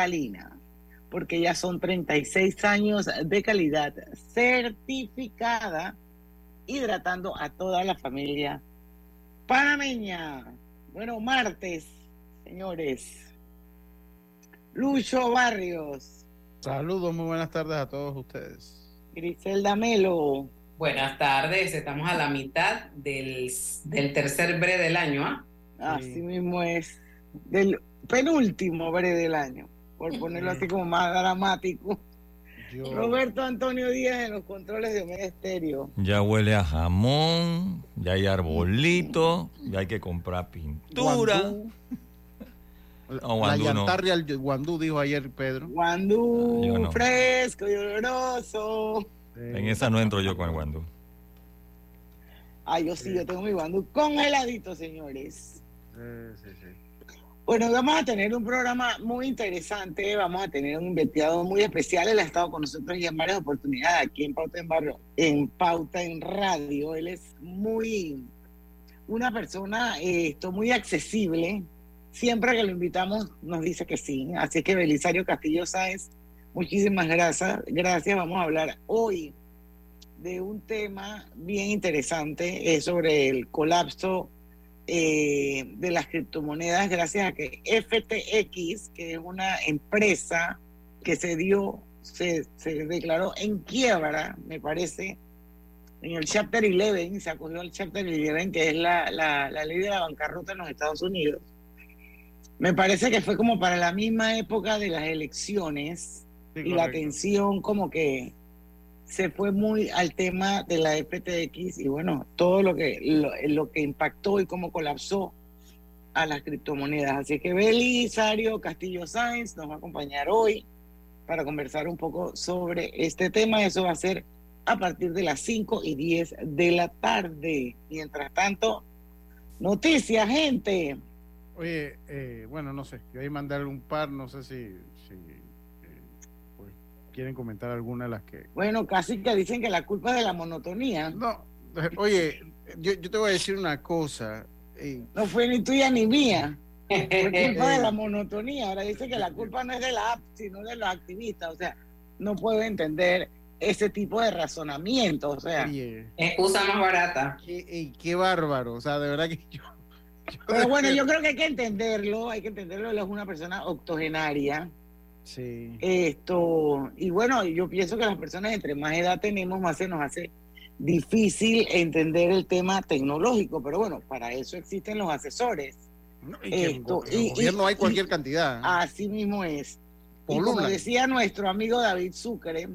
cristalina, porque ya son 36 años de calidad certificada, hidratando a toda la familia panameña. Bueno, martes, señores. Lucho Barrios. Saludos, muy buenas tardes a todos ustedes. Griselda Melo. Buenas tardes, estamos a la mitad del, del tercer bre del año, ¿ah? Así mismo es. Del penúltimo bre del año, por ponerlo así como más dramático. Roberto Antonio Díaz en los controles de Omega Estéreo. Ya huele a jamón, ya hay arbolito, ya hay que comprar pintura. la llantarria al guandú, dijo ayer Pedro. Guandú, fresco y oloroso. En esa no entro yo con el guandú. Ah, yo sí, yo tengo mi guandú congeladito, señores. Sí, sí, Bueno, vamos a tener un programa muy interesante, vamos a tener un invitado muy especial, él ha estado con nosotros ya en varias oportunidades aquí en Pauta en Barrio, en Pauta en Radio, él es muy, una persona esto, muy accesible, siempre que lo invitamos nos dice que sí, así que Belisario Castillo Sáenz Muchísimas gracias. Gracias. Vamos a hablar hoy de un tema bien interesante, es sobre el colapso eh, de las criptomonedas gracias a que FTX, que es una empresa que se dio, se, se declaró en quiebra, me parece, en el Chapter 11, se acogió al Chapter 11, que es la, la, la ley de la bancarrota en los Estados Unidos. Me parece que fue como para la misma época de las elecciones y la atención como que se fue muy al tema de la FTX y bueno, todo lo que, lo, que impactó y cómo colapsó a las criptomonedas. Así que Belisario Castillo Sáenz nos va a acompañar hoy para conversar un poco sobre este tema. Eso va a ser a partir de las 5 y 10 de la tarde. Mientras tanto, noticias, gente. Oye, eh, bueno, no sé, yo ahí mandarle un par, no sé si quieren comentar alguna de las que... Bueno, casi que dicen que la culpa es de la monotonía. No, oye, yo, te voy a decir una cosa. No fue ni tuya ni mía. Fue culpa de la monotonía. Ahora dice que la culpa no es de la app, sino de los activistas. O sea, no puedo entender ese tipo de razonamiento. O sea, excusa más barata. Qué, qué bárbaro. O sea, de verdad que yo. Pero bueno, yo creo que hay que entenderlo. Hay que entenderlo. Él es una persona octogenaria Sí. Esto, y bueno, yo pienso que las personas entre más edad tenemos, más se nos hace difícil entender el tema tecnológico, pero bueno, para eso existen los asesores. y Esto, en el gobierno hay cualquier cantidad. Así mismo es. Y como decía nuestro amigo David Sucre,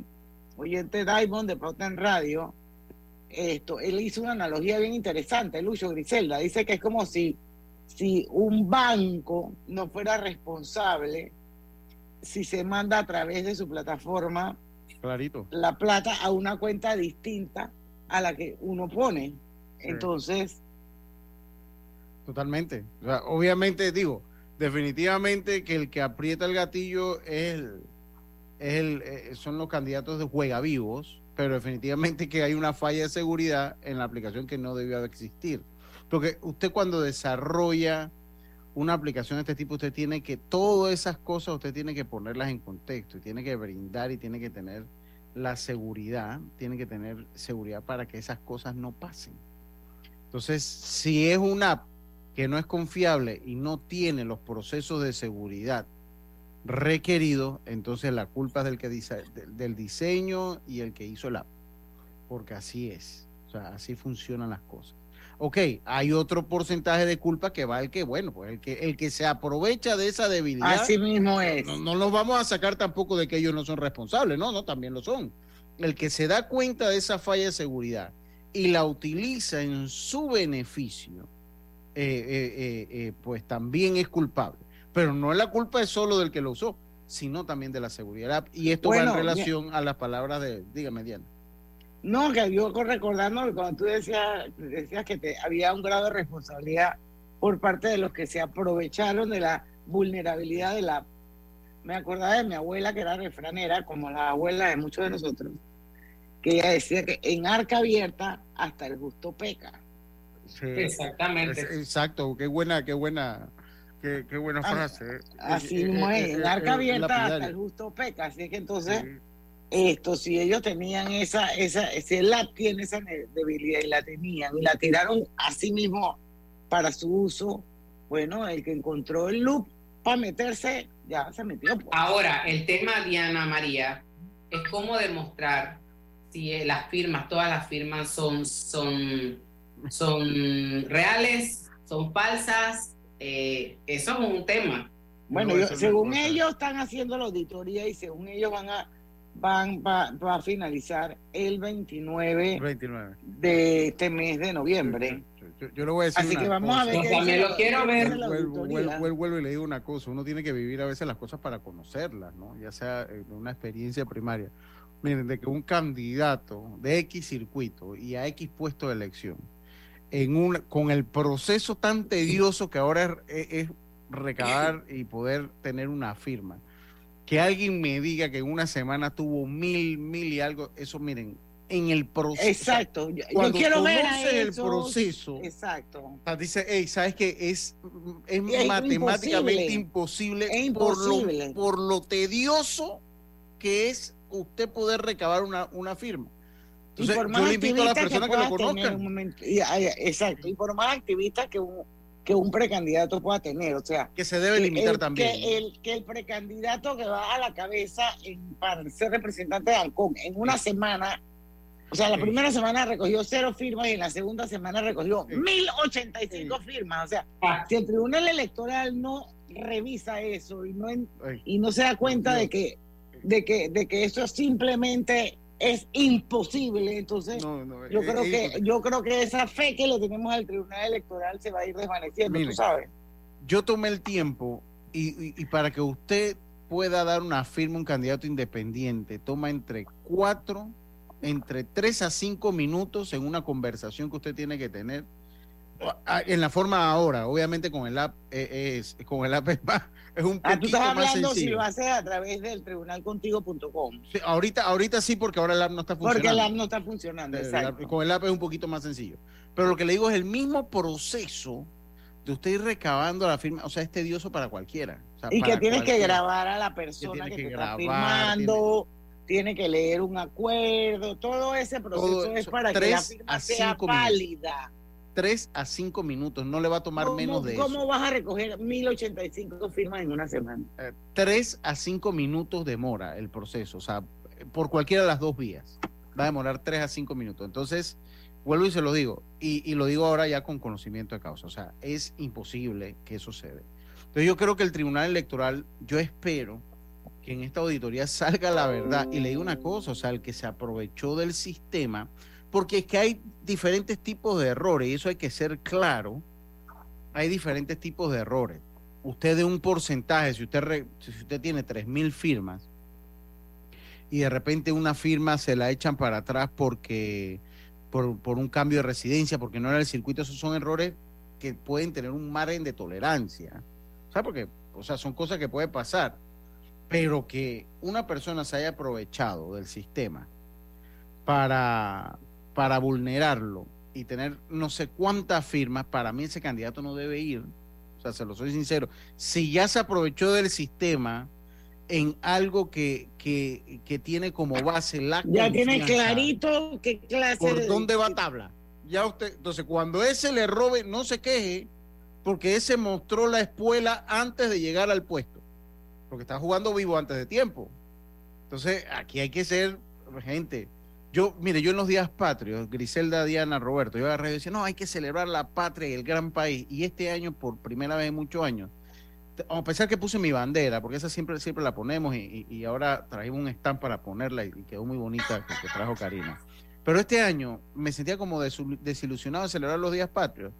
oyente Diamond de Protein Radio, esto, él hizo una analogía bien interesante, Lucho Griselda, dice que es como si, si un banco no fuera responsable si se manda a través de su plataforma Clarito. la plata a una cuenta distinta a la que uno pone. Entonces. Totalmente. obviamente digo, definitivamente que el que aprieta el gatillo es el, es el, eh, son los candidatos de juega vivos, pero definitivamente que hay una falla de seguridad en la aplicación que no debió de existir. Porque usted cuando desarrolla una aplicación de este tipo, usted tiene que, todas esas cosas usted tiene que ponerlas en contexto y tiene que brindar y tiene que tener la seguridad, tiene que tener seguridad para que esas cosas no pasen. Entonces, si es una app que no es confiable y no tiene los procesos de seguridad requeridos, entonces la culpa es del, que dice, del diseño y el que hizo la app. Porque así es. O sea, así funcionan las cosas. Ok, hay otro porcentaje de culpa que va el que, bueno, pues el que, el que se aprovecha de esa debilidad. Así mismo es. No, no nos vamos a sacar tampoco de que ellos no son responsables, no, no, también lo son. El que se da cuenta de esa falla de seguridad y la utiliza en su beneficio, eh, eh, eh, pues también es culpable. Pero no es la culpa es solo del que lo usó, sino también de la seguridad. Y esto va en relación a las palabras de, dígame, Diana. No, que yo recordando cuando tú decías, decías que te, había un grado de responsabilidad por parte de los que se aprovecharon de la vulnerabilidad de la... Me acordaba de mi abuela que era refranera, como la abuela de muchos de nosotros, que ella decía que en arca abierta hasta el justo peca. Exactamente. exacto, qué buena, qué buena, qué, buena ah, frase. Así mismo es, el arca abierta hasta el justo peca. Así que entonces, esto, si ellos tenían esa, esa, si él la tiene esa debilidad y la tenían y la tiraron a sí mismo para su uso, bueno, el que encontró el loop para meterse, ya se metió. Pues. Ahora, el tema, Diana María, es cómo demostrar si eh, las firmas, todas las firmas son, son, son reales, son falsas. Eh, eso es un tema. Bueno, según ellos están haciendo la auditoría y según ellos van a van va, a finalizar el 29, 29, de este mes de noviembre. Yo, lo voy a decir. Así que vamos a ver. también lo quiero ver. Vuelvo, y le digo una cosa: uno tiene que vivir a veces las cosas para conocerlas, ¿no? Ya sea en una experiencia primaria. Miren, de que un candidato de X circuito y a X puesto de elección, en un, con el proceso tan tedioso que ahora es, es recabar y poder tener una firma, que alguien me diga que en una semana tuvo mil, mil y algo, eso miren, en el proceso. Exacto. Yo, quiero ver el proceso. Exacto. dice, hey, ¿sabes qué? Es, es, matemáticamente imposible, Por, lo, por lo tedioso que es usted poder recabar una, una firma. Entonces, yo le invito a las personas que, lo conozcan. exacto. Y por más activistas que que un precandidato pueda tener. O sea, que se debe limitar también. Que el, que el precandidato que va a la cabeza para ser representante de Halcón en una semana o sea, la primera semana recogió cero firmas y en la segunda semana recogió mil ochenta y cinco firmas. O sea, ah. si el Tribunal Electoral no revisa eso y no, y no se da cuenta de que, de, que, de que eso simplemente es imposible, entonces yo creo que yo creo que esa fe que le tenemos al Tribunal Electoral se va a ir desvaneciendo, tú sabes. Yo tomé el tiempo y, y para que usted pueda dar una firma un candidato independiente, toma entre cuatro entre 3 a 5 minutos en una conversación que usted tiene que tener. En la forma ahora, obviamente con el app eh, es, con el app es, un ah, poquito estás hablando si lo haces a través del tribunalcontigo.com. Sí, ahorita, ahorita sí, porque ahora el app no está funcionando. Porque el app no está funcionando, exacto. con el app es un poquito más sencillo. Pero lo que le digo es el mismo proceso de usted ir recabando la firma, o sea, es tedioso para cualquiera. y que tienes que grabar a la persona que, te está firmando tiene que leer un acuerdo, todo ese proceso es para que la firma sea válida. Tres a cinco minutos, no le va a tomar menos de eso. ¿Cómo vas a recoger 1085 firmas en una semana? Eh, tres a cinco minutos demora el proceso, o sea, por cualquiera de las dos vías. Va a demorar tres a cinco minutos. Entonces, vuelvo y se lo digo, y, y lo digo ahora ya con conocimiento de causa, o sea, es imposible que eso se dé. Entonces, yo creo que el Tribunal Electoral, yo espero que en esta auditoría salga la verdad. Y le digo una cosa, o sea, el que se aprovechó del sistema, porque es que hay diferentes tipos de errores, y eso hay que ser claro, hay diferentes tipos de errores. Usted de un porcentaje, si usted, si usted tiene 3.000 firmas, y de repente una firma se la echan para atrás porque por, por un cambio de residencia, porque no era el circuito, esos son errores que pueden tener un margen de tolerancia. ¿Sabes? Porque, o sea, son cosas que pueden pasar pero que una persona se haya aprovechado del sistema para, para vulnerarlo y tener no sé cuántas firmas, para mí ese candidato no debe ir. O sea, se lo soy sincero. Si ya se aprovechó del sistema en algo que, que, que tiene como base la Ya tiene clarito qué clase por dónde va tabla. Ya usted, entonces cuando ese le robe, no se queje, porque ese mostró la espuela antes de llegar al puesto porque está jugando vivo antes de tiempo. Entonces, aquí hay que ser gente. Yo, mire, yo en los días patrios, Griselda, Diana, Roberto, yo agarré y decía, no, hay que celebrar la patria y el gran país. Y este año, por primera vez en muchos años, a pesar que puse mi bandera, porque esa siempre, siempre la ponemos y, ahora trajimos un stand para ponerla y, quedó muy bonita que, trajo Karina. Pero este año me sentía como desilusionado de celebrar los días patrios,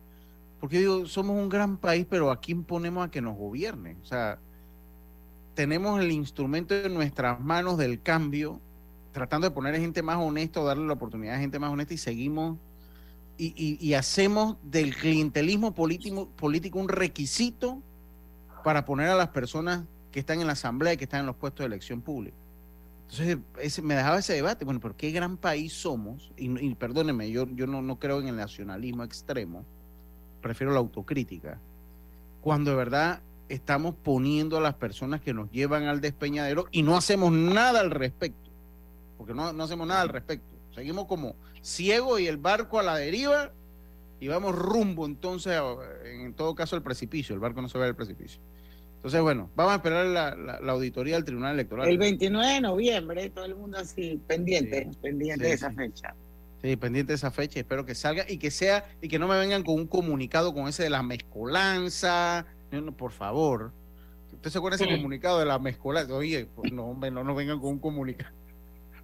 porque digo, somos un gran país, pero ¿a quién ponemos a que nos gobierne? O sea, tenemos el instrumento en nuestras manos del cambio, tratando de poner a gente más honesta darle la oportunidad a gente más honesta y seguimos y, hacemos del clientelismo político, político un requisito para poner a las personas que están en la asamblea y que están en los puestos de elección pública. Entonces me dejaba ese debate, bueno, pero qué gran país somos, y, y perdónenme, yo, no creo en el nacionalismo extremo, prefiero la autocrítica, cuando de verdad estamos poniendo a las personas que nos llevan al despeñadero y no hacemos nada al respecto. Porque no, no hacemos nada al respecto. Seguimos como ciego y el barco a la deriva y vamos rumbo entonces, en todo caso, al precipicio. El barco no se ve al precipicio. Entonces, bueno, vamos a esperar la, auditoría del Tribunal Electoral. El 29 de noviembre, todo el mundo así, pendiente, pendiente de esa fecha. Sí, pendiente de esa fecha, espero que salga y que sea, y que no me vengan con un comunicado con ese de la mezcolanza, por favor. ¿Usted se acuerda de ese comunicado de la mezcolanza? Oye, pues no, hombre, no nos vengan con un comunicado.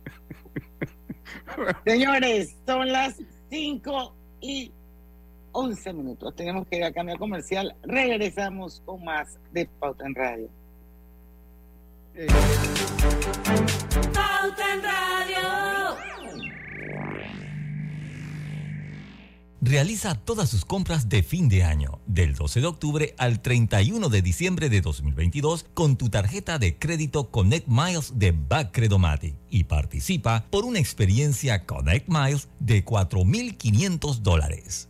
Señores, son las 5 y 11 minutos. Tenemos que ir a cambio comercial. Regresamos con más de Pauta en Radio. Eh. Pauta en Radio. Realiza todas sus compras de fin de año, del 12 de octubre al 31 de diciembre de 2022, con tu tarjeta de crédito Connect Miles de Backcredomatic y participa por una experiencia Connect Miles de 4.500 dólares.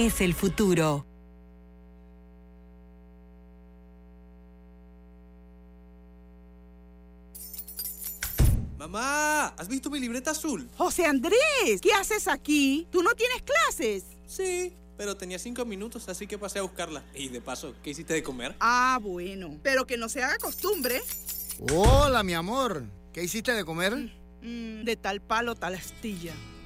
es el futuro. Mamá, ¿has visto mi libreta azul? José Andrés, ¿qué haces aquí? ¿Tú no tienes clases? Sí, pero tenía cinco minutos, así que pasé a buscarla. Y de paso, ¿qué hiciste de comer? Ah, bueno, pero que no se haga costumbre. Hola, mi amor. ¿Qué hiciste de comer? Mm, de tal palo, tal astilla.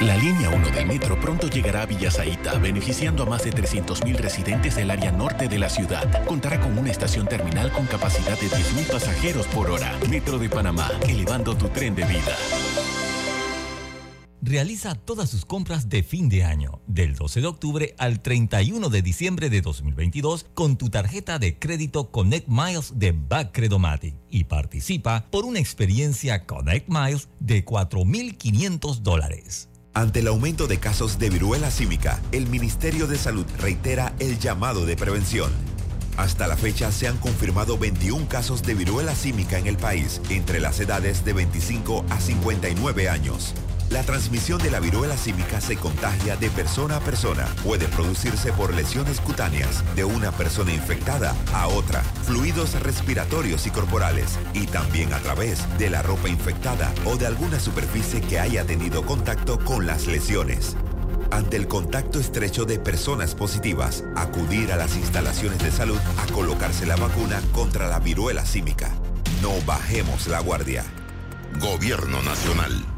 La línea 1 del metro pronto llegará a Villasaita, beneficiando a más de 300.000 residentes del área norte de la ciudad. Contará con una estación terminal con capacidad de 10.000 pasajeros por hora. Metro de Panamá, elevando tu tren de vida. Realiza todas sus compras de fin de año, del 12 de octubre al 31 de diciembre de 2022, con tu tarjeta de crédito Connect Miles de Backcredomatic y participa por una experiencia Connect Miles de 4.500 dólares. Ante el aumento de casos de viruela símica, el Ministerio de Salud reitera el llamado de prevención. Hasta la fecha se han confirmado 21 casos de viruela símica en el país, entre las edades de 25 a 59 años. La transmisión de la viruela símica se contagia de persona a persona. Puede producirse por lesiones cutáneas de una persona infectada a otra, fluidos respiratorios y corporales, y también a través de la ropa infectada o de alguna superficie que haya tenido contacto con las lesiones. Ante el contacto estrecho de personas positivas, acudir a las instalaciones de salud a colocarse la vacuna contra la viruela símica. No bajemos la guardia. Gobierno Nacional.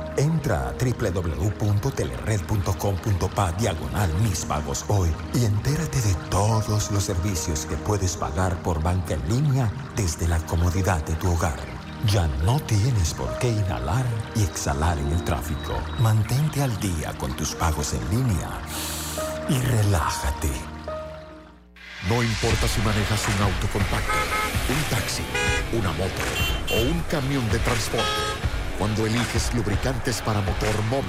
Entra a www.telered.com.pa diagonal mis pagos hoy y entérate de todos los servicios que puedes pagar por banca en línea desde la comodidad de tu hogar. Ya no tienes por qué inhalar y exhalar en el tráfico. Mantente al día con tus pagos en línea y relájate. No importa si manejas un auto compacto, un taxi, una moto o un camión de transporte. Cuando eliges lubricantes para motor móvil,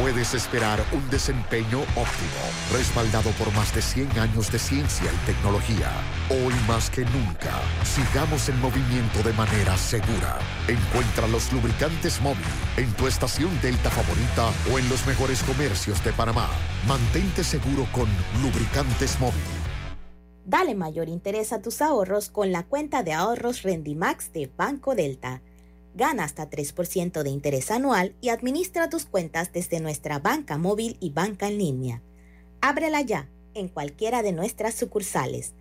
puedes esperar un desempeño óptimo, respaldado por más de 100 años de ciencia y tecnología. Hoy más que nunca, sigamos en movimiento de manera segura. Encuentra los lubricantes móvil en tu estación Delta favorita o en los mejores comercios de Panamá. Mantente seguro con lubricantes móvil. Dale mayor interés a tus ahorros con la cuenta de ahorros Rendimax de Banco Delta. Gana hasta 3% de interés anual y administra tus cuentas desde nuestra banca móvil y banca en línea. Ábrela ya en cualquiera de nuestras sucursales.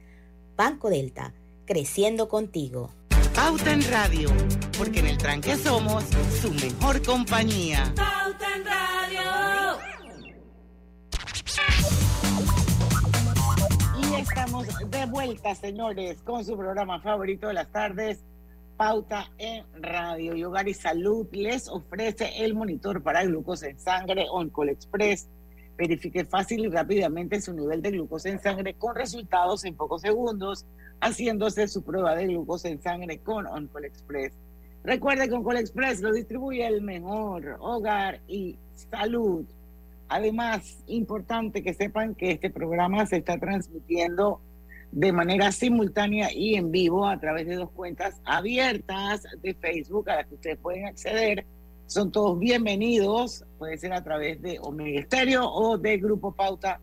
Banco Delta, creciendo contigo. Pauta en Radio, porque en el tranque somos su mejor compañía. Pauta en Radio. Y estamos de vuelta, señores, con su programa favorito de las tardes, Pauta en Radio. Y Hogar y Salud les ofrece el monitor para glucosa en sangre Oncol Express. Verifique fácil y rápidamente su nivel de glucosa en sangre con resultados en pocos segundos, haciéndose su prueba de glucosa en sangre con Oncol Express. Recuerde que Oncol Express lo distribuye el mejor hogar y salud. Además, importante que sepan que este programa se está transmitiendo de manera simultánea y en vivo a través de dos cuentas abiertas de Facebook a las que ustedes pueden acceder. Son todos bienvenidos, puede ser a través de Omega Estéreo o de Grupo Pauta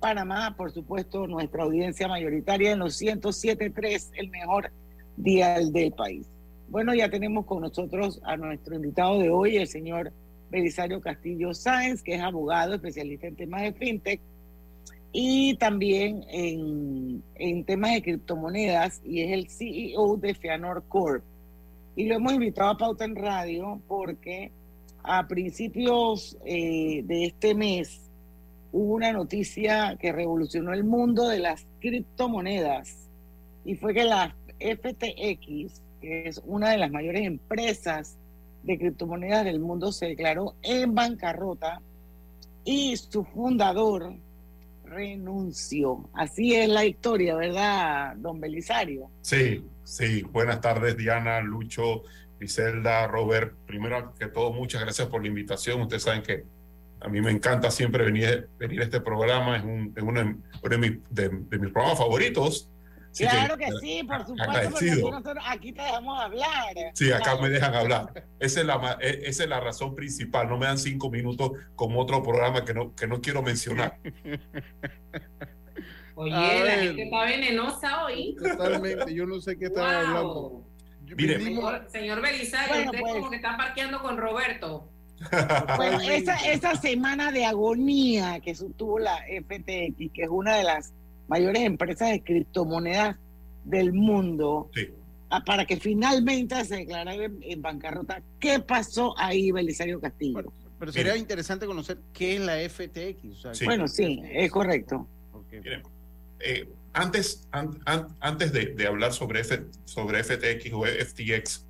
Panamá, por supuesto, nuestra audiencia mayoritaria en los 107.3, el mejor dial del país. Bueno, ya tenemos con nosotros a nuestro invitado de hoy, el señor Belisario Castillo Sáenz, que es abogado, especialista en temas de fintech y también en, en, temas de criptomonedas y es el CEO de Feanor Corp. Y lo hemos invitado a Pauta en Radio porque a principios eh, de este mes hubo una noticia que revolucionó el mundo de las criptomonedas y fue que la FTX, que es una de las mayores empresas de criptomonedas del mundo, se declaró en bancarrota y su fundador, renunció. Así es la historia, ¿verdad, don Belisario? Sí, sí. Buenas tardes, Diana, Lucho, Griselda, Robert. Primero que todo, muchas gracias por la invitación. Ustedes saben que a mí me encanta siempre venir, venir a este programa. Es, un, uno, de, de mis programas favoritos claro que, sí, por supuesto, nosotros aquí te dejamos hablar. Sí, acá me dejan hablar. Esa es, la, e, esa es la razón principal. No me dan cinco minutos como otro programa que no, que no quiero mencionar. Oye, la gente está venenosa hoy. Totalmente, yo no sé qué está hablando. Mire, señor, Belisario, usted como pues. que está parqueando con Roberto. Bueno, esa, esa semana de agonía que tuvo la FTX, que es una de las mayores empresas de criptomonedas del mundo para que finalmente se declarara en, bancarrota. ¿Qué pasó ahí, Belisario Castillo? pero sería interesante conocer qué es la FTX. Bueno, sí, es correcto. Eh, antes antes de, hablar sobre, sobre FTX o FTX,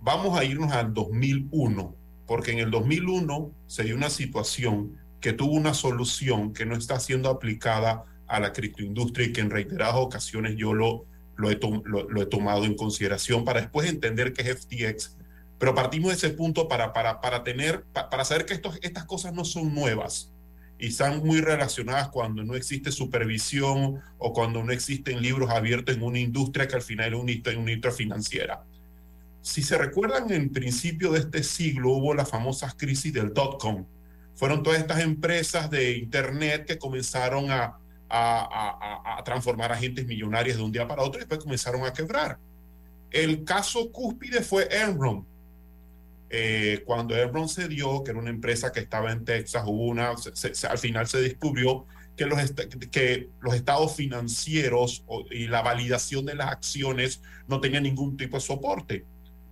vamos a irnos al 2001, porque en el 2001 se dio una situación que tuvo una solución que no está siendo aplicada a la criptoindustria y que en reiteradas ocasiones yo lo, lo, he, lo, he tomado en consideración para después entender qué es FTX. Pero partimos de ese punto para, para, para, tener, para saber que estos, estas cosas no son nuevas y están muy relacionadas cuando no existe supervisión o cuando no existen libros abiertos en una industria que al final es una industria financiera. Si se recuerdan, en principio de este siglo hubo las famosas crisis del dot-com. Fueron todas estas empresas de Internet que comenzaron a, a, transformar agentes millonarios de un día para otro y después comenzaron a quebrar. El caso cúspide fue Enron. Eh, cuando Enron se dio, que era una empresa que estaba en Texas, hubo una, al final se descubrió que los, que los estados financieros y la validación de las acciones no tenían ningún tipo de soporte.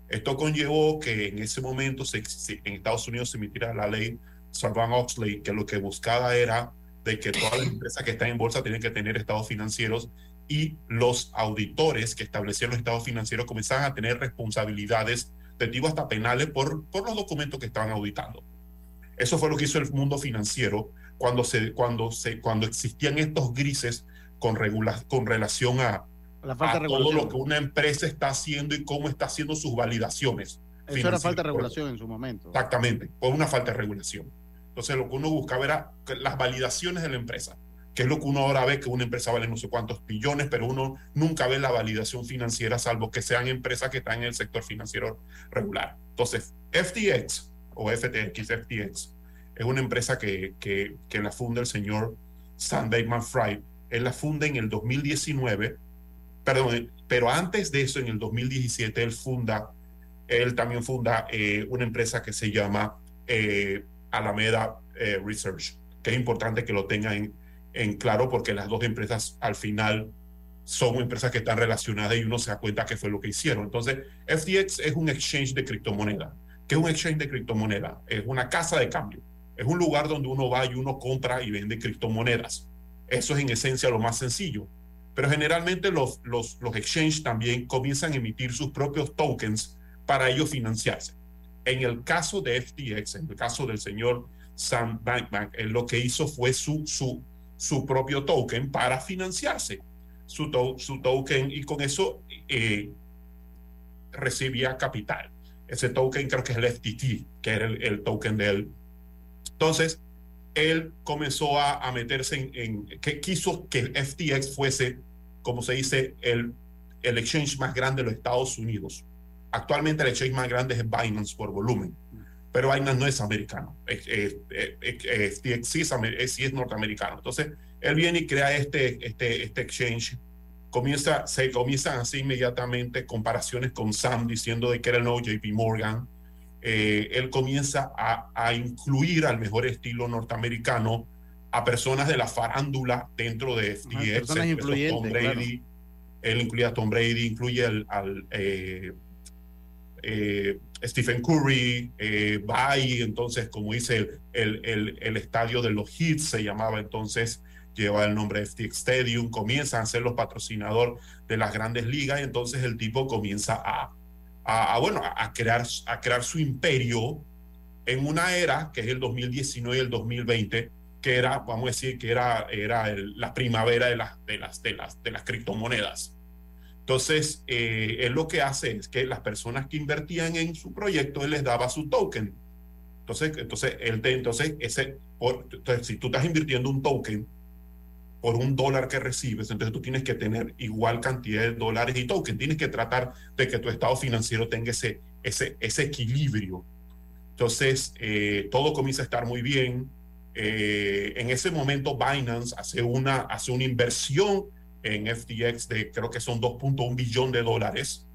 Esto conllevó que en ese momento se, en Estados Unidos se emitiera la ley Sarbanes-Oxley, que lo que buscaba era de que todas las empresas que están en bolsa tienen que tener estados financieros y los auditores que establecían los estados financieros comenzaban a tener responsabilidades de tipo hasta penales por, por los documentos que estaban auditando. Eso fue lo que hizo el mundo financiero cuando, se, cuando, se, cuando existían estos grises con, regula, con relación a, todo lo que una empresa está haciendo y cómo está haciendo sus validaciones. Eso era falta de regulación en su momento. Exactamente, por una falta de regulación. Entonces lo que uno buscaba era las validaciones de la empresa, que es lo que uno ahora ve que una empresa vale no sé cuántos billones, pero uno nunca ve la validación financiera, salvo que sean empresas que están en el sector financiero regular. Entonces, FTX o FTX, FTX, es una empresa que, que, que la funda el señor Sam Fried, él la funda en el 2019, perdón, pero antes de eso, en el 2017, él funda, él también funda eh, una empresa que se llama eh, Alameda eh, Research, que es importante que lo tengan en, claro porque las dos empresas al final son empresas que están relacionadas y uno se da cuenta que fue lo que hicieron. Entonces, FTX es un exchange de criptomoneda. ¿Qué es un exchange de criptomoneda? Es una casa de cambio. Es un lugar donde uno va y uno compra y vende criptomonedas. Eso es en esencia lo más sencillo. Pero generalmente los, los exchanges también comienzan a emitir sus propios tokens para ellos financiarse. En el caso de FTX, en el caso del señor Sam Bankman, él lo que hizo fue su, su, su propio token para financiarse. Su, su token y con eso eh, recibía capital. Ese token creo que es el FTT, que era el, token de él. Entonces, él comenzó a, meterse en, que quiso que FTX fuese, como se dice, el, el exchange más grande de los Estados Unidos. Actualmente el exchange más grande es Binance por volumen, pero Binance no es americano. FTX sí es, sí es norteamericano. Entonces, él viene y crea este, este, este exchange comienza, se comienzan así inmediatamente comparaciones con Sam diciendo de que era el nuevo JP Morgan. Eh, él comienza a, a, incluir al mejor estilo norteamericano a personas de la farándula dentro de FTX. Tom Brady, Él incluye a Tom Brady, incluye al, eh, eh, Stephen Curry, eh, entonces, como dice, el, el, el, estadio de los hits se llamaba entonces lleva el nombre de FTX Stadium, comienzan a ser los patrocinadores de las grandes ligas y entonces el tipo comienza a, a, bueno, a crear, a crear su imperio en una era que es el 2019 y el 2020, que era, vamos a decir, que era, era la primavera de las, de, las, de, las, de las criptomonedas. Entonces, eh, él lo que hace es que las personas que invertían en su proyecto, él les daba su token. Entonces, entonces, él te, entonces, ese, entonces, si tú estás invirtiendo un token, por un dólar que recibes, entonces tú tienes que tener igual cantidad de dólares y tokens. Tienes que tratar de que tu estado financiero tenga ese, ese, ese equilibrio. Entonces, eh, todo comienza a estar muy bien. Eh, en ese momento, Binance hace una, hace una inversión en FTX de creo que son 2.1 billón de dólares.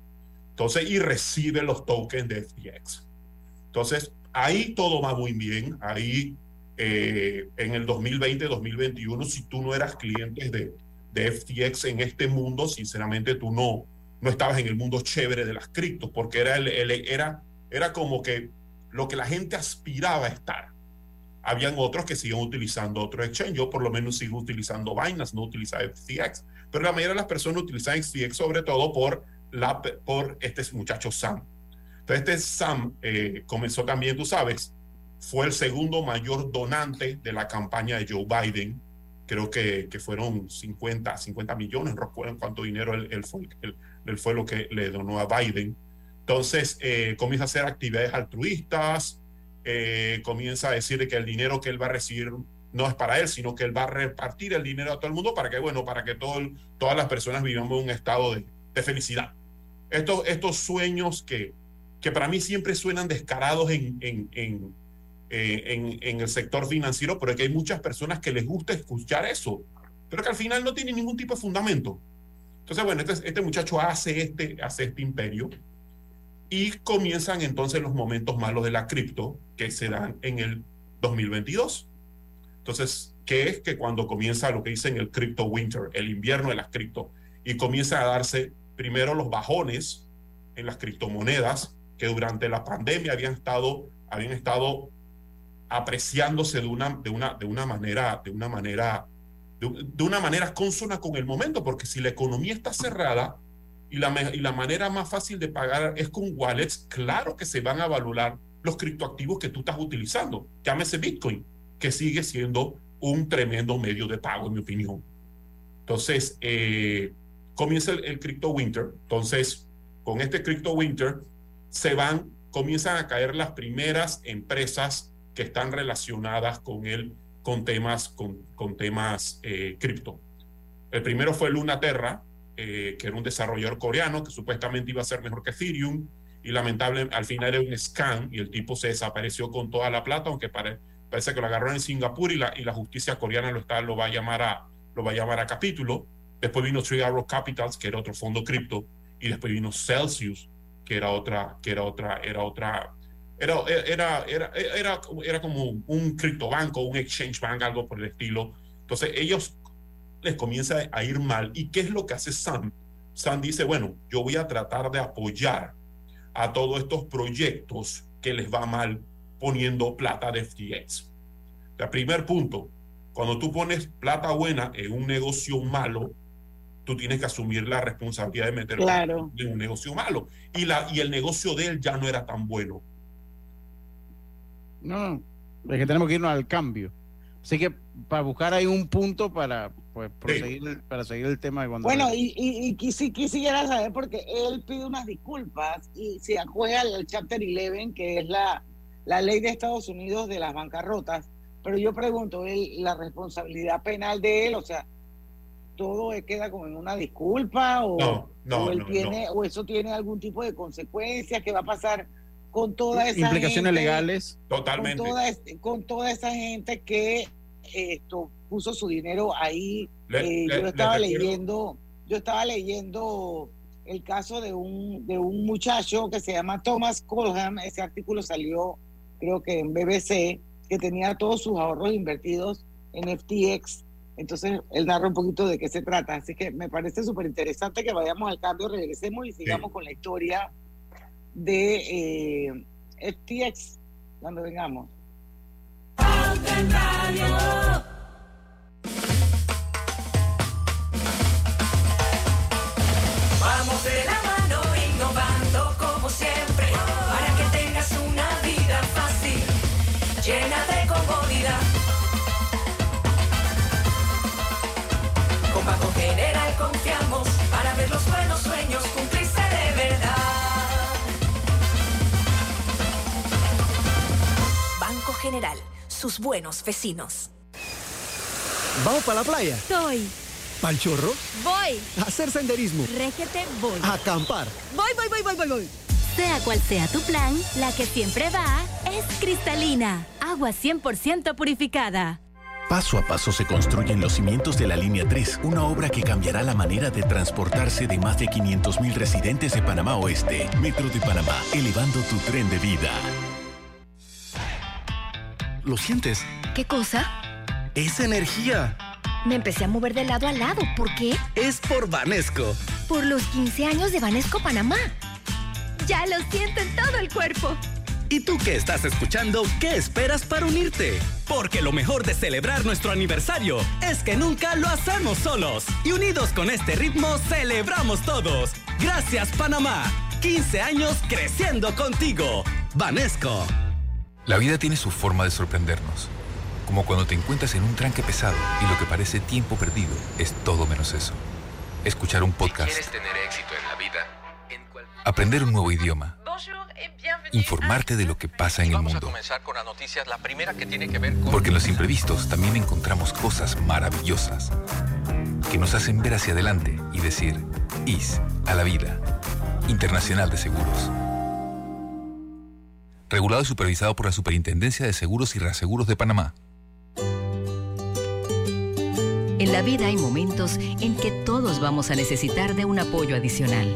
Entonces, y recibe los tokens de FTX. Entonces, ahí todo va muy bien. Ahí eh, en el 2020, 2021, si tú no eras cliente de, de FTX en este mundo, sinceramente tú no, no estabas en el mundo chévere de las criptos, porque era, el, era, era como que lo que la gente aspiraba a estar. Habían otros que siguen utilizando otro exchange. Yo por lo menos sigo utilizando Binance, no utilizaba FTX. Pero la mayoría de las personas utilizan FTX sobre todo por, la, por este muchacho Sam. Entonces este Sam eh, comenzó también, tú sabes, fue el segundo mayor donante de la campaña de Joe Biden. Creo que, que fueron 50, 50 millones, no recuerdo cuánto dinero él, fue, él, fue, lo que le donó a Biden. Entonces, eh, comienza a hacer actividades altruistas, eh, comienza a decir que el dinero que él va a recibir no es para él, sino que él va a repartir el dinero a todo el mundo para que, bueno, para que todo todas las personas vivamos en un estado de, de felicidad. Estos, estos sueños que, que para mí siempre suenan descarados en, en, en, eh, en, el sector financiero, pero es que hay muchas personas que les gusta escuchar eso, pero que al final no tiene ningún tipo de fundamento. Entonces, bueno, este, este muchacho hace este, hace este imperio y comienzan entonces los momentos malos de la cripto que se dan en el 2022. Entonces, ¿qué es que cuando comienza lo que dicen el crypto winter, el invierno de las cripto, y comienza a darse primero los bajones en las criptomonedas que durante la pandemia habían estado, habían estado apreciándose de una, de una, de una manera, de una manera, de, una manera consona con el momento, porque si la economía está cerrada y la, y la manera más fácil de pagar es con wallets, claro que se van a valorar los criptoactivos que tú estás utilizando. Llámese Bitcoin, que sigue siendo un tremendo medio de pago, en mi opinión. Entonces, eh, comienza el, el Crypto Winter. Entonces, con este Crypto Winter, se van, comienzan a caer las primeras empresas que están relacionadas con él, con temas, con, con temas eh, cripto. El primero fue Lunaterra, eh, que era un desarrollador coreano que supuestamente iba a ser mejor que Ethereum y lamentablemente al final era un scam y el tipo se desapareció con toda la plata, aunque parece que lo agarraron en Singapur y la, y la justicia coreana lo, está, lo va a llamar a, lo va a llamar a capítulo. Después vino Three Arrow Capitals, que era otro fondo cripto, y después vino Celsius, que era otra, que era otra, era otra, era, era, era, era, era como un criptobanco, un exchange bank, algo por el estilo. Entonces ellos les comienza a ir mal. ¿Y qué es lo que hace Sam? Sam dice, bueno, yo voy a tratar de apoyar a todos estos proyectos que les va mal poniendo plata de FTX. El primer punto, cuando tú pones plata buena en un negocio malo, tú tienes que asumir la responsabilidad de meter claro. en un negocio malo. Y, la, y el negocio de él ya no era tan bueno. No, es que tenemos que irnos al cambio. Así que para buscar ahí un punto para pues proseguir, para seguir el tema de cuando bueno y, y, quisiera saber porque él pide unas disculpas y se acuerda al chapter 11 que es la, la ley de Estados Unidos de las bancarrotas pero yo pregunto él la responsabilidad penal de él o sea todo queda como en una disculpa o, él tiene o eso tiene algún tipo de consecuencias que va a pasar con toda esa implicaciones legales totalmente. con toda, con toda esa gente que esto puso su dinero ahí. Eh, yo estaba leyendo yo estaba leyendo el caso de un de un muchacho que se llama Thomas Colham ese artículo salió creo que en BBC que tenía todos sus ahorros invertidos en FTX entonces él narra un poquito de qué se trata. Así que me parece súper interesante que vayamos al cambio regresemos y sigamos con la historia de eh, FTX cuando vengamos. Para ver los buenos sueños cumplirse de verdad. General, sus buenos vecinos. ¿Vamos para la playa? Soy. ¿Pal chorro? Voy. A hacer senderismo. Régete, voy. A acampar. Voy, voy, voy, voy, voy, voy. Sea cual sea tu plan, la que siempre va es cristalina. Agua 100% purificada. Paso a paso se construyen los cimientos de la Línea 3, una obra que cambiará la manera de transportarse de más de 500.000 residentes de Panamá Oeste. Metro de Panamá, elevando tu tren de vida. ¿Lo sientes? ¿Qué cosa? Es energía. Me empecé a mover de lado a lado. ¿Por qué? Es por Vanesco. Por los 15 años de Vanesco Panamá. Ya lo siento en todo el cuerpo. ¿Y tú que estás escuchando, qué esperas para unirte? Porque lo mejor de celebrar nuestro aniversario es que nunca lo hacemos solos. Y unidos con este ritmo, celebramos todos. Gracias, Panamá. 15 años creciendo contigo. Vanesco. La vida tiene su forma de sorprendernos, como cuando te encuentras en un tranque pesado y lo que parece tiempo perdido es todo menos eso. Escuchar un podcast. tener éxito en la vida, aprender un nuevo idioma. Informarte de lo que pasa en el mundo. comenzar con las noticias, la primera que tiene que ver con... Porque en los imprevistos también encontramos cosas maravillosas que nos hacen ver hacia adelante y decir, IS a la vida. Internacional de Seguros regulado y supervisado por la Superintendencia de Seguros y Reaseguros de Panamá. En la vida hay momentos en que todos vamos a necesitar de un apoyo adicional.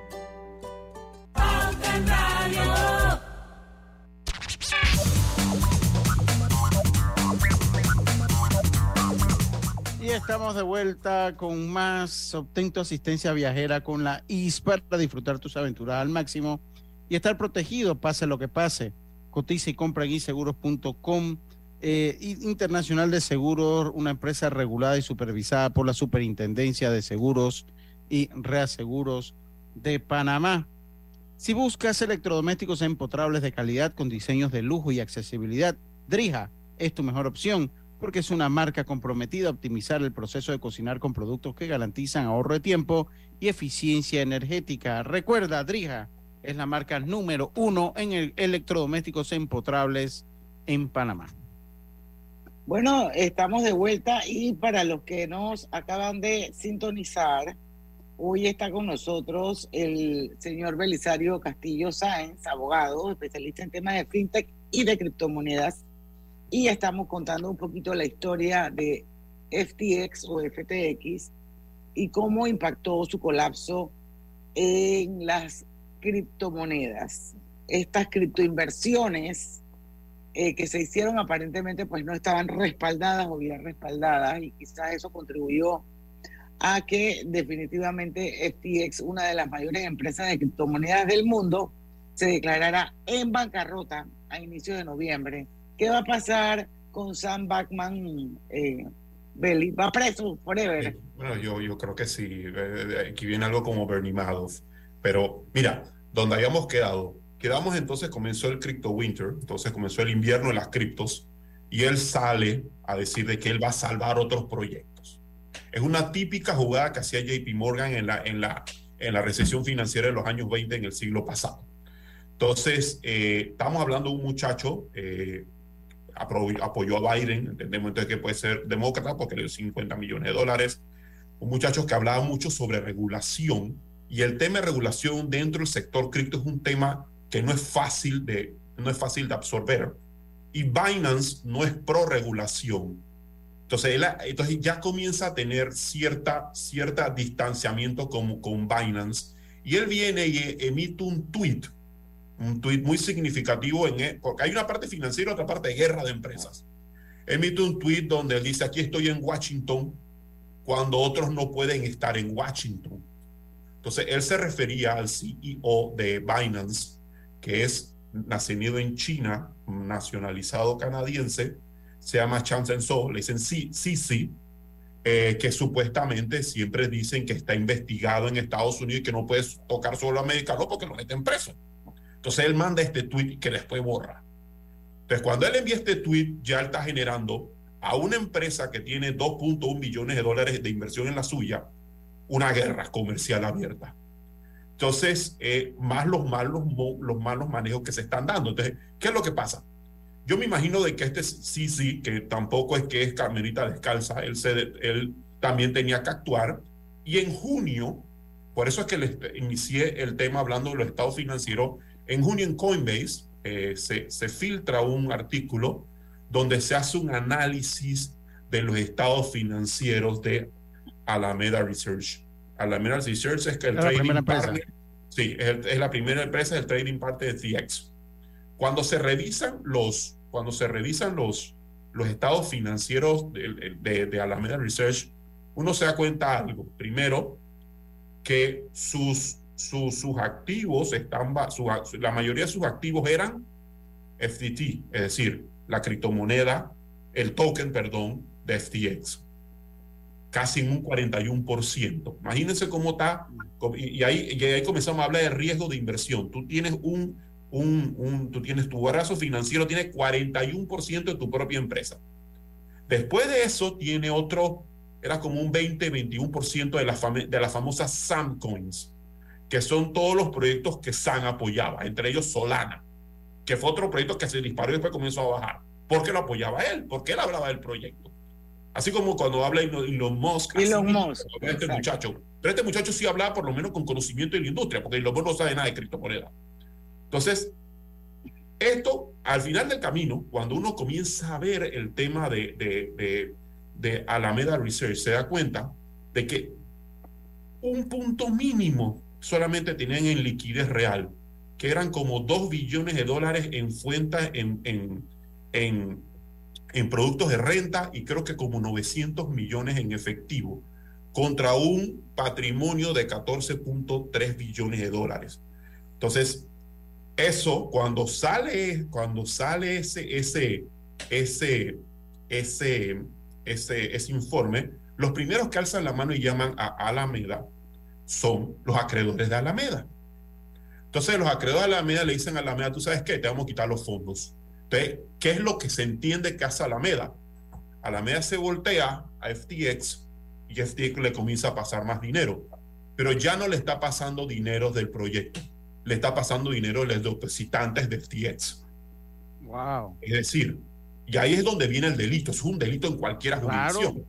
Estamos de vuelta con más. Obtén tu asistencia viajera con la IS para disfrutar tus aventuras al máximo y estar protegido, pase lo que pase. Cotiza y compra en iseguros.com. Eh, Internacional de Seguros, una empresa regulada y supervisada por la Superintendencia de Seguros y Reaseguros de Panamá. Si buscas electrodomésticos empotrables de calidad con diseños de lujo y accesibilidad, Drija es tu mejor opción porque es una marca comprometida a optimizar el proceso de cocinar con productos que garantizan ahorro de tiempo y eficiencia energética. Recuerda, Drija es la marca número uno en el electrodomésticos empotrables en Panamá. Bueno, estamos de vuelta y para los que nos acaban de sintonizar, hoy está con nosotros el señor Belisario Castillo Sáenz, abogado, especialista en temas de fintech y de criptomonedas. Y estamos contando un poquito la historia de FTX o FTX y cómo impactó su colapso en las criptomonedas. Estas criptoinversiones eh, que se hicieron aparentemente pues no estaban respaldadas o bien respaldadas y quizás eso contribuyó a que definitivamente FTX, una de las mayores empresas de criptomonedas del mundo, se declarara en bancarrota a inicios de noviembre. ¿Qué va a pasar con Sam Backman eh? ¿Va preso forever? Bueno, yo, yo creo que sí. Eh, Aquí viene algo como Bernie Madoff. Pero mira, donde habíamos quedado, Quedamos entonces, comenzó el Crypto Winter, entonces comenzó el invierno de las criptos, y él sale a decir de que él va a salvar otros proyectos. Es una típica jugada que hacía JP Morgan en la, en la, en la recesión financiera de los años 20 en el siglo pasado. Entonces, eh, estamos hablando de un muchacho, eh, apoyó a Biden, entendemos entonces que puede ser demócrata porque le dio 50 millones de dólares, un muchacho que hablaba mucho sobre regulación, y el tema de regulación dentro del sector cripto es un tema que no es fácil de, no es fácil de absorber. Y Binance no es pro regulación. Entonces, él, entonces ya comienza a tener cierta, cierta distanciamiento con, con Binance. Y él viene y emite un tweet, un tweet muy significativo, en, e, porque hay una parte financiera y otra parte de guerra de empresas. Emite un tweet donde él dice, aquí estoy en Washington, cuando otros no pueden estar en Washington. Entonces, él se refería al CEO de Binance que es nacido en China, nacionalizado canadiense, se llama Chan So, le dicen sí, eh, que supuestamente siempre dicen que está investigado en Estados Unidos y que no puede tocar solo a americanos porque lo meten preso. Entonces él manda este tweet que después borra. Entonces cuando él envía este tweet, ya está generando a una empresa que tiene 2.1 millones de dólares de inversión en la suya, una guerra comercial abierta. Entonces, eh, más los malos, los malos manejos que se están dando. Entonces, ¿qué es lo que pasa? Yo me imagino de que este sí, sí, que tampoco es que es Carmelita descalza, él también tenía que actuar. Y en junio, por eso es que les inicié el tema hablando de los estados financieros, en junio en Coinbase eh, se, se filtra un artículo donde se hace un análisis de los estados financieros de Alameda Research Alameda Research es que el trading partner, sí, es, la primera empresa del trading partner de TX. Cuando se revisan los, cuando se revisan los, los estados financieros de, de, Alameda Research, uno se da cuenta algo. Primero, que sus, sus, sus activos están, la mayoría de sus activos eran FTT, es decir, la criptomoneda, el token, perdón, de FTX casi en un 41%. Imagínense cómo está, y ahí, ahí comenzamos a hablar de riesgo de inversión. Tú tienes un, un, un tú tienes tu brazo financiero, tiene 41% de tu propia empresa. Después de eso tiene otro, era como un 20, 21% de las de las famosas SAM Coins, que son todos los proyectos que SAM apoyaba, entre ellos Solana, que fue otro proyecto que se disparó y después comenzó a bajar. ¿Por qué lo apoyaba él? Porque él hablaba del proyecto. Así como cuando habla Elon Musk. Elon Musk. Este muchacho. Pero este muchacho sí hablaba por lo menos con conocimiento de la industria, porque Elon Musk no sabe nada de criptomonedas. Entonces, esto, al final del camino, cuando uno comienza a ver el tema de, de, de, Alameda Research, se da cuenta de que un punto mínimo solamente tenían en liquidez real, que eran como 2 billones de dólares en fuentes, en, en, en productos de renta y creo que como 900 millones en efectivo contra un patrimonio de 14.3 billones de dólares. Entonces, eso cuando sale cuando sale ese ese ese ese ese, ese informe, los primeros que alzan la mano y llaman a Alameda son los acreedores de Alameda. Entonces los acreedores de Alameda le dicen a Alameda, tú sabes qué, te vamos a quitar los fondos. Entonces, ¿qué es lo que se entiende que hace Alameda? Alameda se voltea a FTX y FTX le comienza a pasar más dinero, pero ya no le está pasando dinero del proyecto, le está pasando dinero de los depositantes de FTX. Wow. Es decir, y ahí es donde viene el delito, es un delito en cualquier jurisdicción.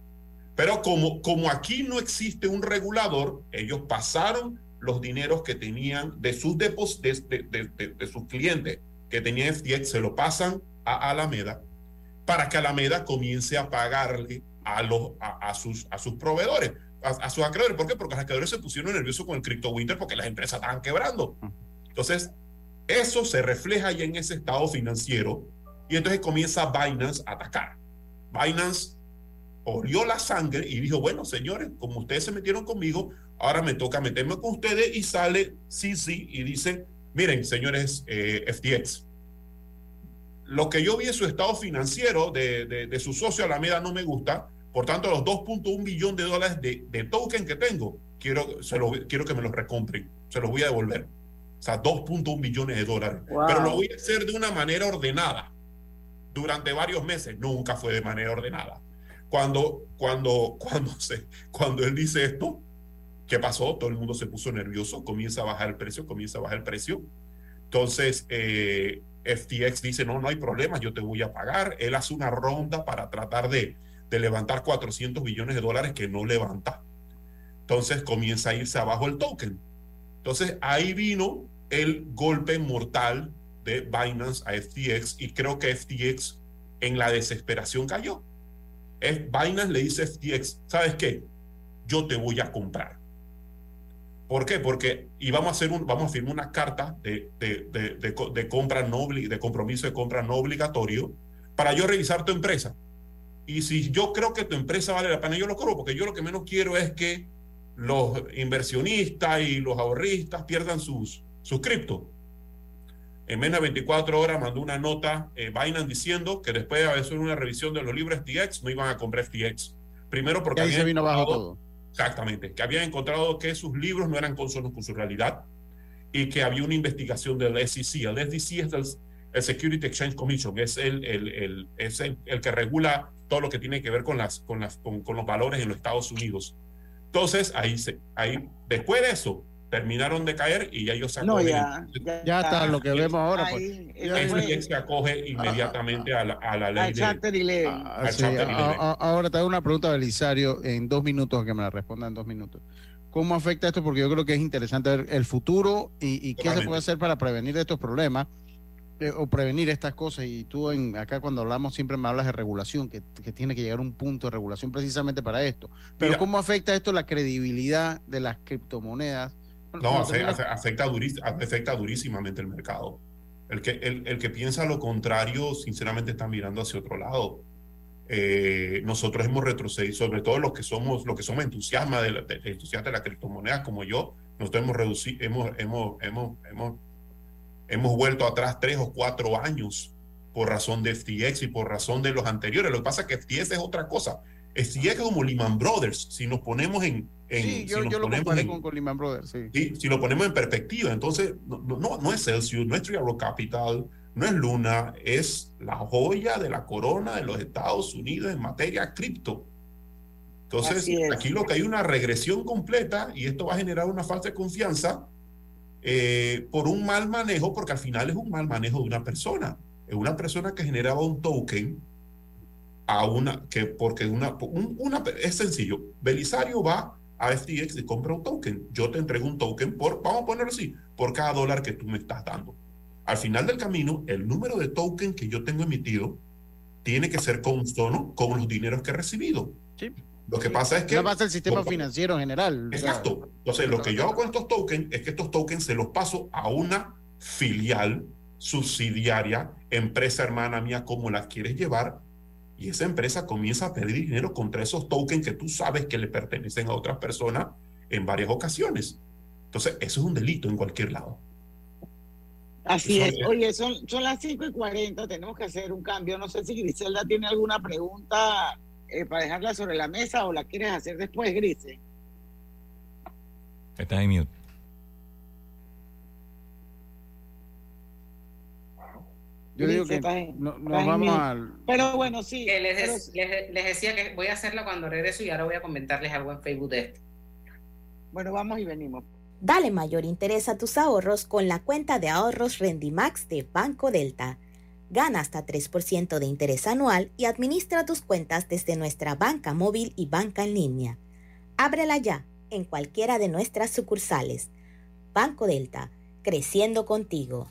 Pero como, como aquí no existe un regulador, ellos pasaron los dineros que tenían de sus, depos, de, de, de, de sus clientes que tenían FTX, se lo pasan a Alameda para que Alameda comience a pagarle a, los, a, a sus, a sus proveedores, a, a, sus acreedores. ¿Por qué? Porque los acreedores se pusieron nerviosos con el Crypto Winter porque las empresas estaban quebrando. Entonces, eso se refleja ya en ese estado financiero y entonces comienza Binance a atacar. Binance olió la sangre y dijo, bueno, señores, como ustedes se metieron conmigo, ahora me toca meterme con ustedes y sale CC y dice, miren, señores eh, FTX, lo que yo vi en su estado financiero de, de, de su socio Alameda no me gusta, por tanto los 2.1 billones de dólares de, de, token que tengo, quiero, se lo, quiero que me los recompren, se los voy a devolver. O sea, 2.1 billones de dólares. Wow. Pero lo voy a hacer de una manera ordenada. Durante varios meses, nunca fue de manera ordenada. Cuando, cuando, cuando, se, cuando él dice esto, ¿qué pasó? Todo el mundo se puso nervioso, comienza a bajar el precio, comienza a bajar el precio. Entonces, eh, FTX dice, no, no hay problema, yo te voy a pagar. Él hace una ronda para tratar de, de levantar 400 billones de dólares que no levanta. Entonces comienza a irse abajo el token. Entonces ahí vino el golpe mortal de Binance a FTX y creo que FTX en la desesperación cayó. Binance le dice FTX, ¿sabes qué? Yo te voy a comprar. ¿Por qué? Porque y vamos a hacer un, vamos a firmar una carta de, de, de, compra no de compromiso de compra no obligatorio para yo revisar tu empresa. Y si yo creo que tu empresa vale la pena, yo lo cobro, porque yo lo que menos quiero es que los inversionistas y los ahorristas pierdan sus, sus. En menos de 24 horas mandó una nota eh, Binance diciendo que después de hacer una revisión de los libros FTX no iban a comprar FTX. Primero porque ahí se vino abajo todo. Exactamente, que habían encontrado que sus libros no eran consonos con su realidad y que había una investigación del SEC. El SEC es el, el Security Exchange Commission, es el, el, el es el, el, que regula todo lo que tiene que ver con, las, con, las, con, con los valores en los Estados Unidos. Entonces, ahí, se, ahí después de eso, terminaron de caer y ya ellos se no, ya, ya, ya, está lo que vemos ahora. Ahí, pues, se acoge inmediatamente a la, a la ley. Al charter y ley. Ah, sí, a, ahora te hago una pregunta, Belisario, en dos minutos, que me la responda en dos minutos. ¿Cómo afecta esto? Porque yo creo que es interesante ver el futuro y, y qué se puede hacer para prevenir estos problemas eh, o prevenir estas cosas. Y tú en, acá cuando hablamos siempre me hablas de regulación, que, que tiene que llegar a un punto de regulación precisamente para esto. Pero Mira, ¿cómo afecta esto la credibilidad de las criptomonedas? No, afecta, afecta, duris, afecta durísimamente el mercado. El que, el, el, que piensa lo contrario, sinceramente, está mirando hacia otro lado. Eh, nosotros hemos retrocedido, sobre todo los que somos, los que somos entusiastas de, la, de, entusiastas de la criptomoneda como yo, nosotros hemos reducido, hemos, hemos, hemos, hemos, hemos vuelto atrás tres o cuatro años por razón de FTX y por razón de los anteriores. Lo que pasa es que FTX es otra cosa. FTX es como Lehman Brothers. Si nos ponemos en, en, sí, yo, si yo lo comparé con, con, Lehman Brothers, sí. sí. Si lo ponemos en perspectiva, entonces no, no, no es Celsius, no es Three Arrow Capital, no es Luna, es la joya de la corona de los Estados Unidos en materia cripto. Entonces, aquí lo que hay una regresión completa y esto va a generar una falta de confianza eh, por un mal manejo, porque al final es un mal manejo de una persona. Es una persona que generaba un token a una, que porque una, un, una, es sencillo, Belisario va a FTX y compra un token. Yo te entrego un token por, vamos a ponerlo así, por cada dólar que tú me estás dando. Al final del camino, el número de token que yo tengo emitido tiene que ser consono con los dineros que he recibido. Sí. Lo que pasa es que... No pasa el sistema como, financiero en general. Exacto. Entonces, lo que yo hago con estos tokens es que estos tokens se los paso a una filial subsidiaria, empresa hermana mía, como la quieres llevar, y esa empresa comienza a pedir dinero contra esos tokens que tú sabes que le pertenecen a otras personas en varias ocasiones. Entonces, eso es un delito en cualquier lado. Así eso es. Oye, son, son las 5 y 40, tenemos que hacer un cambio. No sé si Griselda tiene alguna pregunta eh, para dejarla sobre la mesa o la quieres hacer después, Grise. Estás en mute. Yo digo que no, nos estás en vamos al... Pero bueno, sí. Que les, pero- les- les decía que voy a hacerla cuando regreso y ahora voy a comentarles algo en Facebook de esto. Bueno, vamos y venimos. Dale mayor interés a tus ahorros con la cuenta de ahorros Rendimax de Banco Delta. Gana hasta 3% de interés anual y administra tus cuentas desde nuestra banca móvil y banca en línea. Ábrela ya en cualquiera de nuestras sucursales. Banco Delta, creciendo contigo.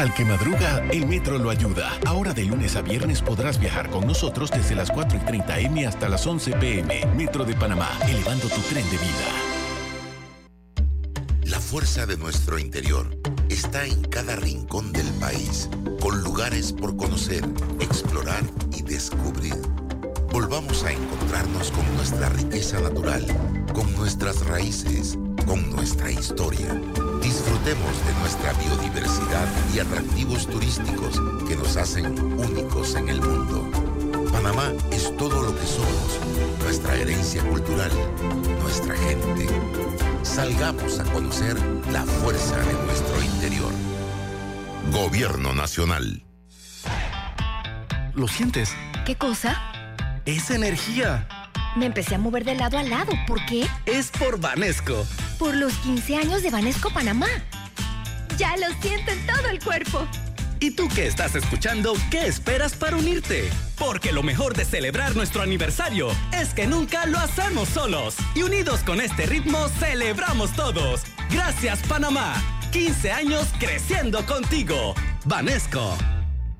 Al que madruga, el metro lo ayuda. Ahora de lunes a viernes podrás viajar con nosotros desde las 4 y 30 M hasta las 11 PM. Metro de Panamá, elevando tu tren de vida. La fuerza de nuestro interior está en cada rincón del país, con lugares por conocer, explorar y descubrir. Volvamos a encontrarnos con nuestra riqueza natural, con nuestras raíces, con nuestra historia. Disfrutemos de nuestra biodiversidad y atractivos turísticos que nos hacen únicos en el mundo. Panamá es todo lo que somos, nuestra herencia cultural, nuestra gente. Salgamos a conocer la fuerza de nuestro interior. Gobierno Nacional. ¿Lo sientes? ¿Qué cosa? Es energía. Me empecé a mover de lado a lado. ¿Por qué? Es por Vanesco. Por los 15 años de Banesco Panamá. Ya lo siento en todo el cuerpo. ¿Y tú que estás escuchando, qué esperas para unirte? Porque lo mejor de celebrar nuestro aniversario es que nunca lo hacemos solos. Y unidos con este ritmo, celebramos todos. Gracias, Panamá. 15 años creciendo contigo. Vanesco.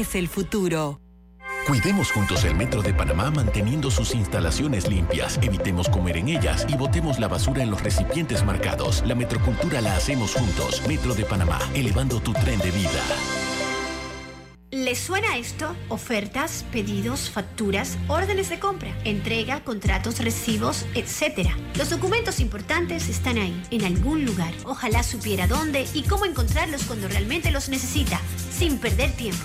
el futuro. Cuidemos juntos el Metro de Panamá manteniendo sus instalaciones limpias. Evitemos comer en ellas y botemos la basura en los recipientes marcados. La metrocultura la hacemos juntos. Metro de Panamá, elevando tu tren de vida. ¿Les suena esto? Ofertas, pedidos, facturas, órdenes de compra, entrega, contratos, recibos, etc. Los documentos importantes están ahí, en algún lugar. Ojalá supiera dónde y cómo encontrarlos cuando realmente los necesita, sin perder tiempo.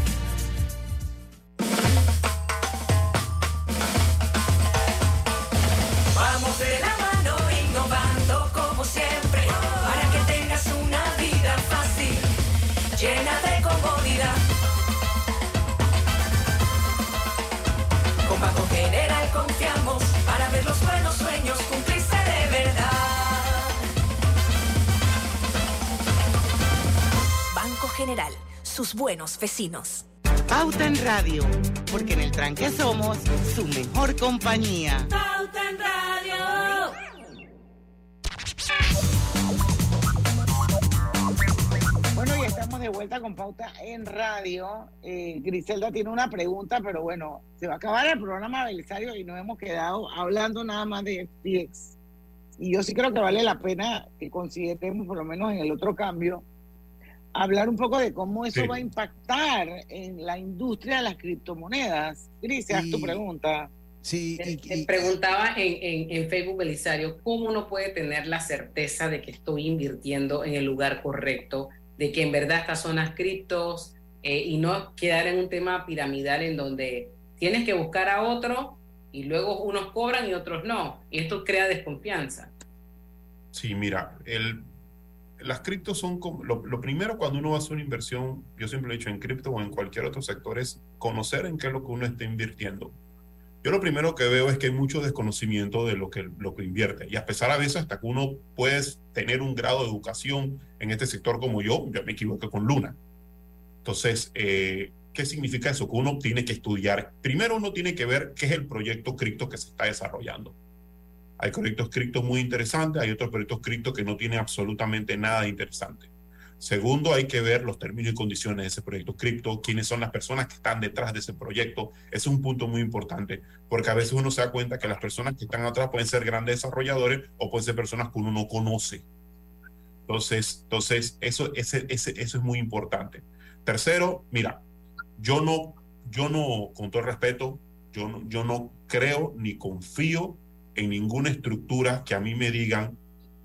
General, sus buenos vecinos. Pauta en Radio, porque en el tranque somos su mejor compañía. Pauta en Radio. Bueno, y estamos de vuelta con Pauta en Radio. Eh, Griselda tiene una pregunta, pero bueno, se va a acabar el programa Belisario y nos hemos quedado hablando nada más de FTX. Y yo sí creo que vale la pena que consideremos, por lo menos en el otro cambio, hablar un poco de cómo eso Sí. va a impactar en la industria de las criptomonedas. Gris, haz tu pregunta. Sí, Te- te preguntaba en, en, en Facebook, Belisario, ¿cómo uno puede tener la certeza de que estoy invirtiendo en el lugar correcto, de que en verdad estas son las criptos eh, y no quedar en un tema piramidal en donde tienes que buscar a otro y luego unos cobran y otros no? Y esto crea desconfianza. Sí, mira, el, las criptos son como, lo, primero cuando uno hacer una inversión, yo siempre he dicho en cripto o en cualquier otro sector, es conocer en qué es lo que uno está invirtiendo. Yo lo primero que veo es que hay mucho desconocimiento de lo que, lo que invierte. Y a pesar a veces hasta que uno puede tener un grado de educación en este sector como yo, yo me equivoqué con Luna. Entonces, eh, ¿qué significa eso? Que uno tiene que estudiar. Primero uno tiene que ver qué es el proyecto cripto que se está desarrollando. Hay proyectos criptos muy interesantes, hay otros proyectos criptos que no tienen absolutamente nada de interesante. Segundo, hay que ver los términos y condiciones de ese proyecto cripto, quiénes son las personas que están detrás de ese proyecto. Es un punto muy importante, porque a veces uno se da cuenta que las personas que están atrás pueden ser grandes desarrolladores o pueden ser personas que uno no conoce. Entonces, entonces eso, eso es muy importante. Tercero, mira, yo no, yo no, con todo respeto, yo no, yo no creo ni confío en ninguna estructura que a mí me digan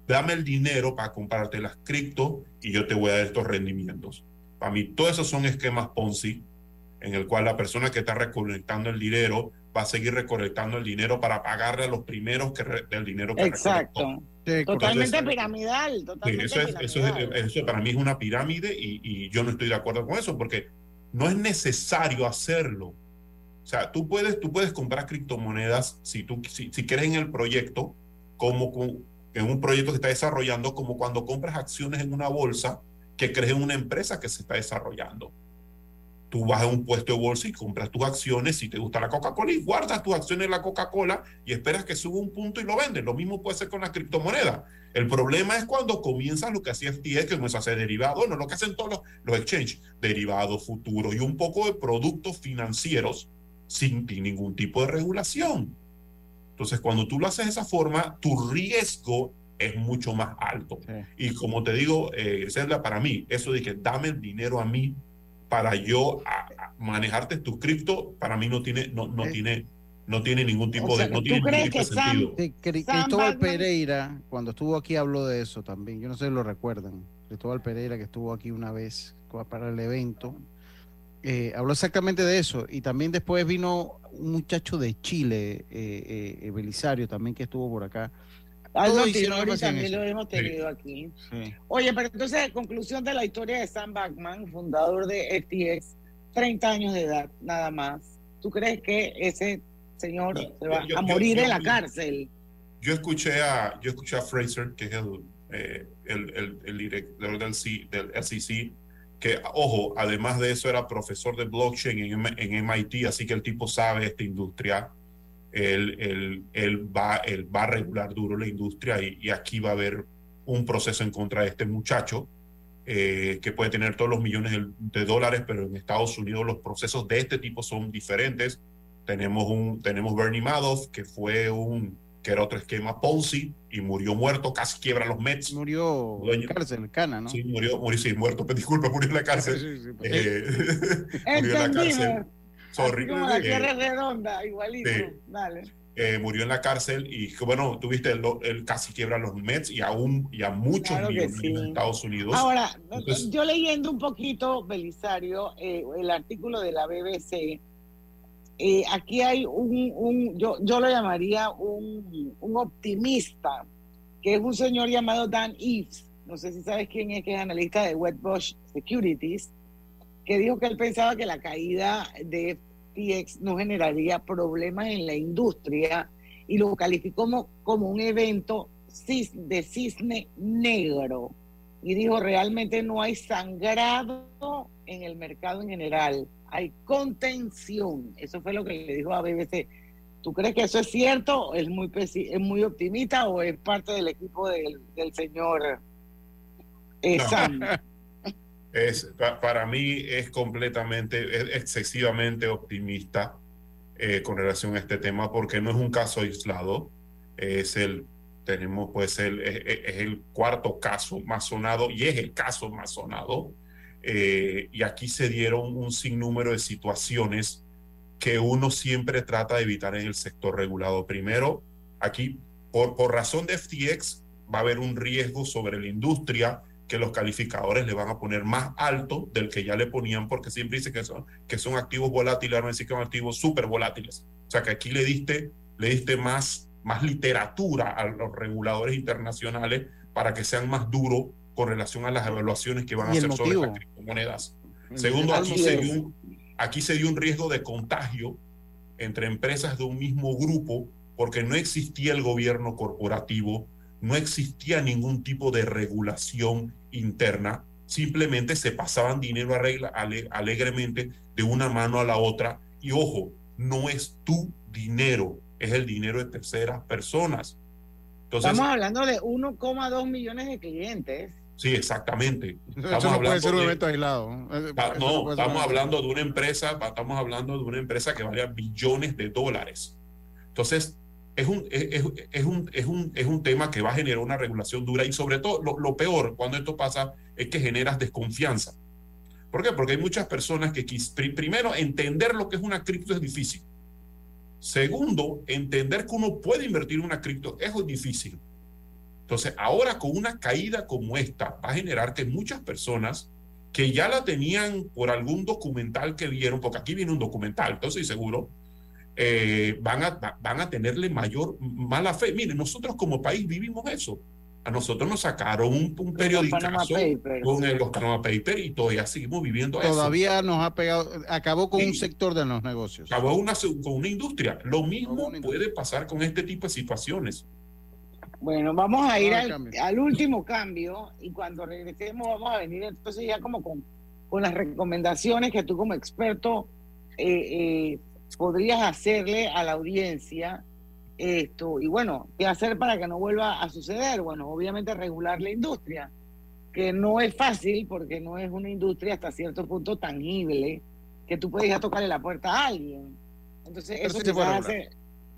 dame el dinero para comprarte las cripto y yo te voy a dar estos rendimientos. Para mí, todos esos son esquemas Ponzi, en el cual la persona que está recolectando el dinero va a seguir recolectando el dinero para pagarle a los primeros que del dinero que Exacto. totalmente piramidal. eso, eso, para mí es una pirámide y, y, yo no estoy de acuerdo con eso porque no es necesario hacerlo. O sea, tú puedes, tú puedes comprar criptomonedas si tú si, si crees en el proyecto como, en un proyecto que está desarrollando, como cuando compras acciones en una bolsa que crees en una empresa que se está desarrollando. Tú vas a un puesto de bolsa y compras tus acciones si te gusta la Coca-Cola y guardas tus acciones en la Coca-Cola y esperas que suba un punto y lo vendes. Lo mismo puede ser con la criptomoneda. El problema es cuando comienzas lo que hacía FTX, que no es hacer derivados, no lo que hacen todos los, los exchanges, derivados, futuros y un poco de productos financieros sin ningún tipo de regulación. Entonces, cuando tú lo haces de esa forma, tu riesgo es mucho más alto. Y como te digo, eh, para mí, eso de que dame el dinero a mí para yo manejarte tu cripto, para mí no tiene, no, no tiene, no tiene ningún tipo de, no tiene ningún tipo de sentido. Cristóbal Pereira, cuando estuvo aquí, habló de eso también. Yo no sé si lo recuerdan. Cristóbal Pereira, que estuvo aquí una vez para el evento, eh, habló exactamente de eso. Y también después vino un muchacho de Chile, eh, eh, Belisario, también que estuvo por acá. Aldo Tinori también lo hemos tenido aquí. Oye, pero entonces, conclusión de la historia de Sam Backman, fundador de FTX, 30 años de edad, nada más. ¿Tú crees que ese señor se va a morir en la cárcel? Yo escuché a, yo escuché a Fraser, que es el, eh, el, el, director del, C, del SEC, que, ojo, además de eso era profesor de blockchain en, en MIT, así que el tipo sabe esta industria. Él, él, él, va, él va a regular duro la industria y, y, aquí va a haber un proceso en contra de este muchacho eh, que puede tener todos los millones de, de, dólares, pero en Estados Unidos los procesos de este tipo son diferentes. Tenemos, un, tenemos Bernie Madoff, que fue un, que era otro esquema Ponzi, y murió muerto, casi quiebra los Mets. Murió en cárcel, Cana, ¿no? Sí, murió, murió, sí, muerto, pero disculpa, murió en la cárcel. Sí, sí, eh, murió en la cárcel. Sorry. Como la tierra eh, redonda, igualito. Dale. Eh, murió en la cárcel y bueno, tuviste él, casi quiebra los Mets y aún y a muchos claro millones sí. en Estados Unidos. Ahora, Entonces, yo leyendo un poquito, Belisario, eh, el artículo de la BBC, eh, aquí hay un, yo, yo, lo llamaría un, optimista, que es un señor llamado Dan Eves, no sé si sabes quién es, que es analista de Wedbush Securities, que dijo que él pensaba que la caída de FTX no generaría problemas en la industria y lo calificó como, como un evento de cisne negro. Y dijo, realmente no hay sangrado en el mercado en general hay contención. Eso fue lo que le dijo a BBC. ¿Tú crees que eso es cierto? ¿Es muy, es muy optimista o es parte del equipo del, del señor eh, no. Sam? Es, para mí es completamente, es excesivamente optimista eh, con relación a este tema porque no es un caso aislado. Es el, tenemos pues el, es, es el cuarto caso más sonado y es el caso más sonado eh, y aquí se dieron un sinnúmero de situaciones que uno siempre trata de evitar en el sector regulado. Primero, aquí, por, por razón de FTX, va a haber un riesgo sobre la industria que los calificadores le van a poner más alto del que ya le ponían, porque siempre dicen que son, que son activos volátiles, no decir que son activos súper volátiles. O sea que aquí le diste, le diste más, más literatura a los reguladores internacionales para que sean más duros con relación a las evaluaciones que van a ¿Y el hacer sobre las criptomonedas. Segundo, aquí se, dio un, aquí se dio un riesgo de contagio entre empresas de un mismo grupo porque no existía el gobierno corporativo, no existía ningún tipo de regulación interna, simplemente se pasaban dinero arregla- ale- alegremente de una mano a la otra y ojo, no es tu dinero, es el dinero de terceras personas. Entonces, Estamos hablando de 1,2 millones de clientes. Sí, exactamente. Eso no puede ser un de- evento aislado. Ta- eso No, estamos hablando de una empresa, estamos hablando de una empresa que vale billones de dólares. Entonces, es un, es, es- un, es, un, es un tema que va a generar una regulación dura y sobre todo lo, lo peor cuando esto pasa es que generas desconfianza. ¿Por qué? Porque hay muchas personas que primero entender lo que es una cripto es difícil. Segundo, entender que uno puede invertir en una cripto es difícil. Entonces, ahora con una caída como esta, va a generar que muchas personas que ya la tenían por algún documental que vieron, porque aquí viene un documental, entonces seguro, eh, van, a, va- van a tenerle mayor mala fe. Miren, nosotros como país vivimos eso. A nosotros nos sacaron un, un periodicazo con el- los Panama Papers y todavía seguimos viviendo eso. Todavía nos ha pegado, acabó con Sí. un sector de los negocios. Acabó una, con una industria. Lo mismo puede pasar con este tipo de situaciones. Bueno, vamos a ir Ah, al, último cambio y cuando regresemos vamos a venir entonces ya como con, con las recomendaciones que tú como experto eh, eh, podrías hacerle a la audiencia esto y bueno, ¿qué hacer para que no vuelva a suceder? Bueno, obviamente regular la industria, que no es fácil porque no es una industria hasta cierto punto tangible que tú puedes ir a tocarle la puerta a alguien. Entonces, Pero eso sí se puede quizás regular. hace-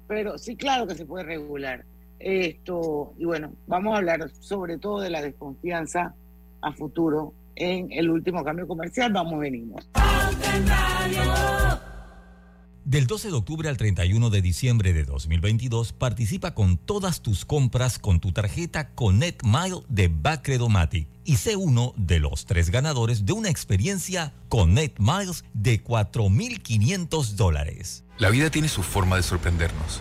pero sí, claro que se puede regular. Esto, y bueno, vamos a hablar sobre todo de la desconfianza a futuro en el último cambio comercial. Vamos, venimos. Del 12 de octubre al 31 de diciembre de 2022, participa con todas tus compras con tu tarjeta Connect Mile de Bacredomatic y sé uno de los tres ganadores de una experiencia Connect Miles de 4.500 dólares. La vida tiene su forma de sorprendernos.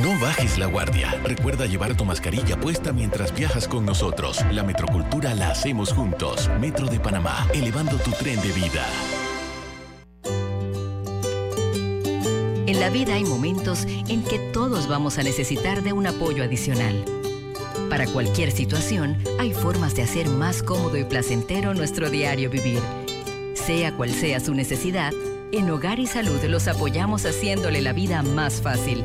No bajes la guardia. Recuerda llevar tu mascarilla puesta mientras viajas con nosotros. La metrocultura la hacemos juntos. Metro de Panamá, elevando tu tren de vida. En la vida hay momentos en que todos vamos a necesitar de un apoyo adicional. Para cualquier situación, hay formas de hacer más cómodo y placentero nuestro diario vivir. Sea cual sea su necesidad, en Hogar y Salud los apoyamos haciéndole la vida más fácil,